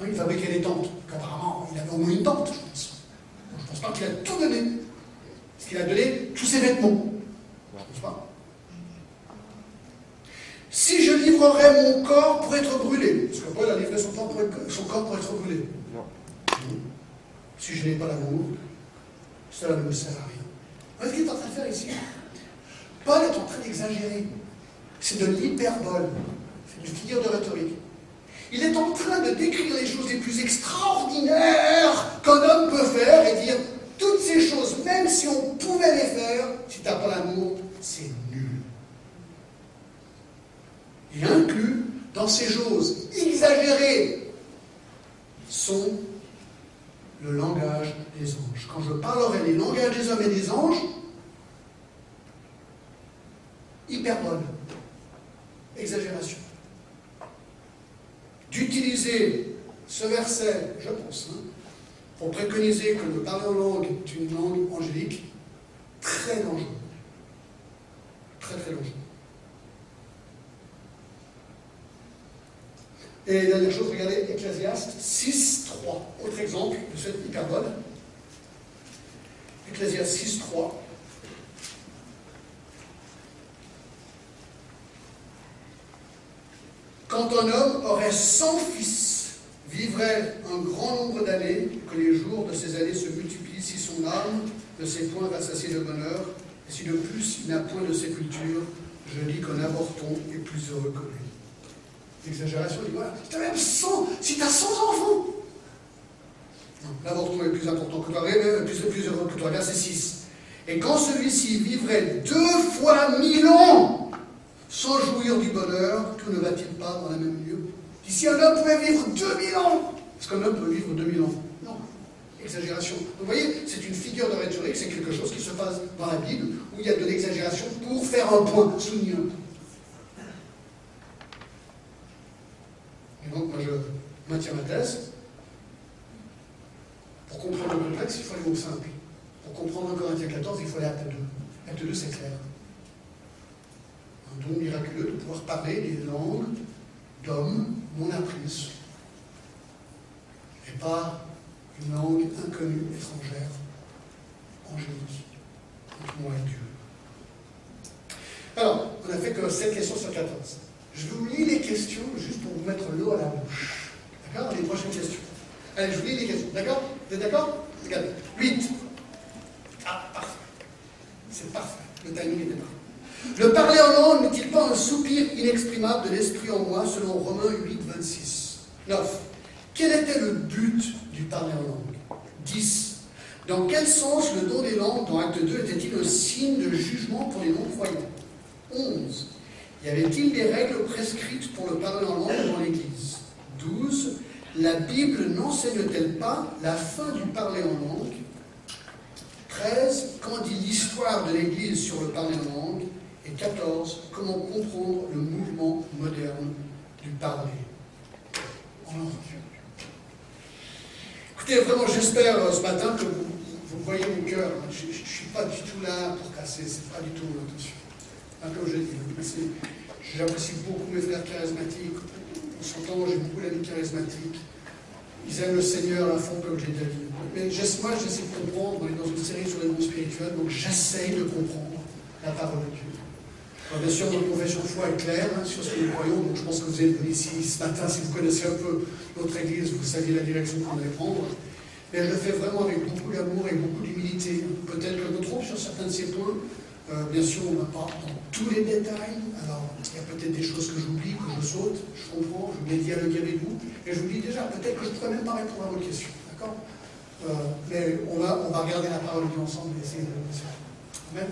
Hein, il fabriquait des tentes. Apparemment, il avait au moins une tente, je pense. Je ne pense pas qu'il a tout donné. Parce qu'il a donné tous ses vêtements? Je ne pense pas. Si je livrerais mon corps pour être brûlé, est-ce que Paul a livré son corps pour être, brûlé. Si je n'ai pas l'amour, cela ne me sert à rien. Vous voyez ce qu'il est en train de faire ici? Paul est en train d'exagérer. C'est de l'hyperbole. C'est une figure de rhétorique. Il est en train de décrire les choses les plus extraordinaires qu'un homme peut faire et dire toutes ces choses, même si on pouvait les faire, si tu n'as pas l'amour, c'est nul. Et inclus dans ces choses exagérées sont le langage des anges. Quand je parlerai les langages des hommes et des anges, hyperbole, exagération. D'utiliser ce verset, je pense, hein, pour préconiser que le parler en langue est une langue angélique, très dangereux. Très très dangereux. Et dernière chose, regardez Ecclésiaste 6, 3. Autre exemple de cette hyperbole. Ecclésiaste 6, 3. Quand un homme aurait 100 fils, vivrait un grand nombre d'années, que les jours de ces années se multiplient, si son âme ne s'est point rassasiée de bonheur, et si de plus il n'a point de sépulture, je dis qu'un avorton est plus heureux que lui. L'exagération dit voilà, si tu as même 100, si tu as 100 enfants, l'avorton est plus important que toi, plus, plus heureux que toi, verset 6. Et quand celui-ci vivrait deux fois mille ans sans jouir du bonheur, tout ne va-t-il pas dans la même lieu? Si un homme pouvait vivre 2000 ans, est-ce qu'un homme peut vivre 2000 ans? Non. Exagération. Vous voyez, c'est une figure de rhétorique, c'est quelque chose qui se passe dans la Bible, où il y a de l'exagération pour faire un point, souligner un point. Donc, moi, je maintiens ma thèse. Pour comprendre le complexe, il faut les mots simples. Pour comprendre Corinthiens 14, il faut aller à acte 2. Acte 2, c'est clair. Un don miraculeux de pouvoir parler des langues d'hommes non apprises. Et pas une langue inconnue, étrangère, angélique, entre moi et Dieu. Alors, on n'a fait que 7 questions sur 14. Je vous lis les questions juste pour vous mettre l'eau à la bouche. D'accord Les prochaines questions. Allez, je vous lis les questions. D'accord Vous êtes d'accord Regardez. 8. Ah, parfait. C'est parfait. Le timing était parfait. Le parler en langue n'est-il pas un soupir inexprimable de l'esprit en moi, selon Romains 8, 26 9. Quel était le but du parler en langue? 10. Dans quel sens le don des langues dans Acte 2 était-il un signe de jugement pour les non-croyants? 11. Y avait-il des règles prescrites pour le parler en langue dans l'Église? 12. La Bible n'enseigne-t-elle pas la fin du parler en langue? 13. Qu'en dit l'histoire de l'Église sur le parler en langue? Et 14. Comment comprendre le mouvement moderne du parler? En langue Écoutez, vraiment, j'espère euh, ce matin que vous, voyez mon cœur. Je ne suis pas du tout là pour casser, c'est pas du tout mon intention. Comme je dit, j'apprécie beaucoup mes frères charismatiques. On s'entend, j'ai beaucoup d'amis charismatiques. Ils aiment le Seigneur à fond, comme j'ai dit. Mais moi, j'essaie de comprendre. On est dans une série sur les dons spirituels, donc j'essaye de comprendre la parole de Dieu. Bien sûr, notre confession de foi est claire hein, sur ce que nous croyons, donc je pense que vous êtes venus ici ce matin, si vous connaissez un peu notre Église, vous saviez la direction qu'on allait prendre. mais je le fais vraiment avec beaucoup d'amour et beaucoup d'humilité. Peut-être que me trompe sur certains de ces points. Euh, bien sûr, on ne va pas dans tous les détails. Alors, il y a peut-être des choses que j'oublie, que je saute, je comprends, je voulais dialoguer avec vous. Et je vous dis déjà, peut-être que je ne pourrais même pas répondre à vos questions. D'accord? Euh, Mais on va, on va regarder la parole ensemble et essayer de le Amen.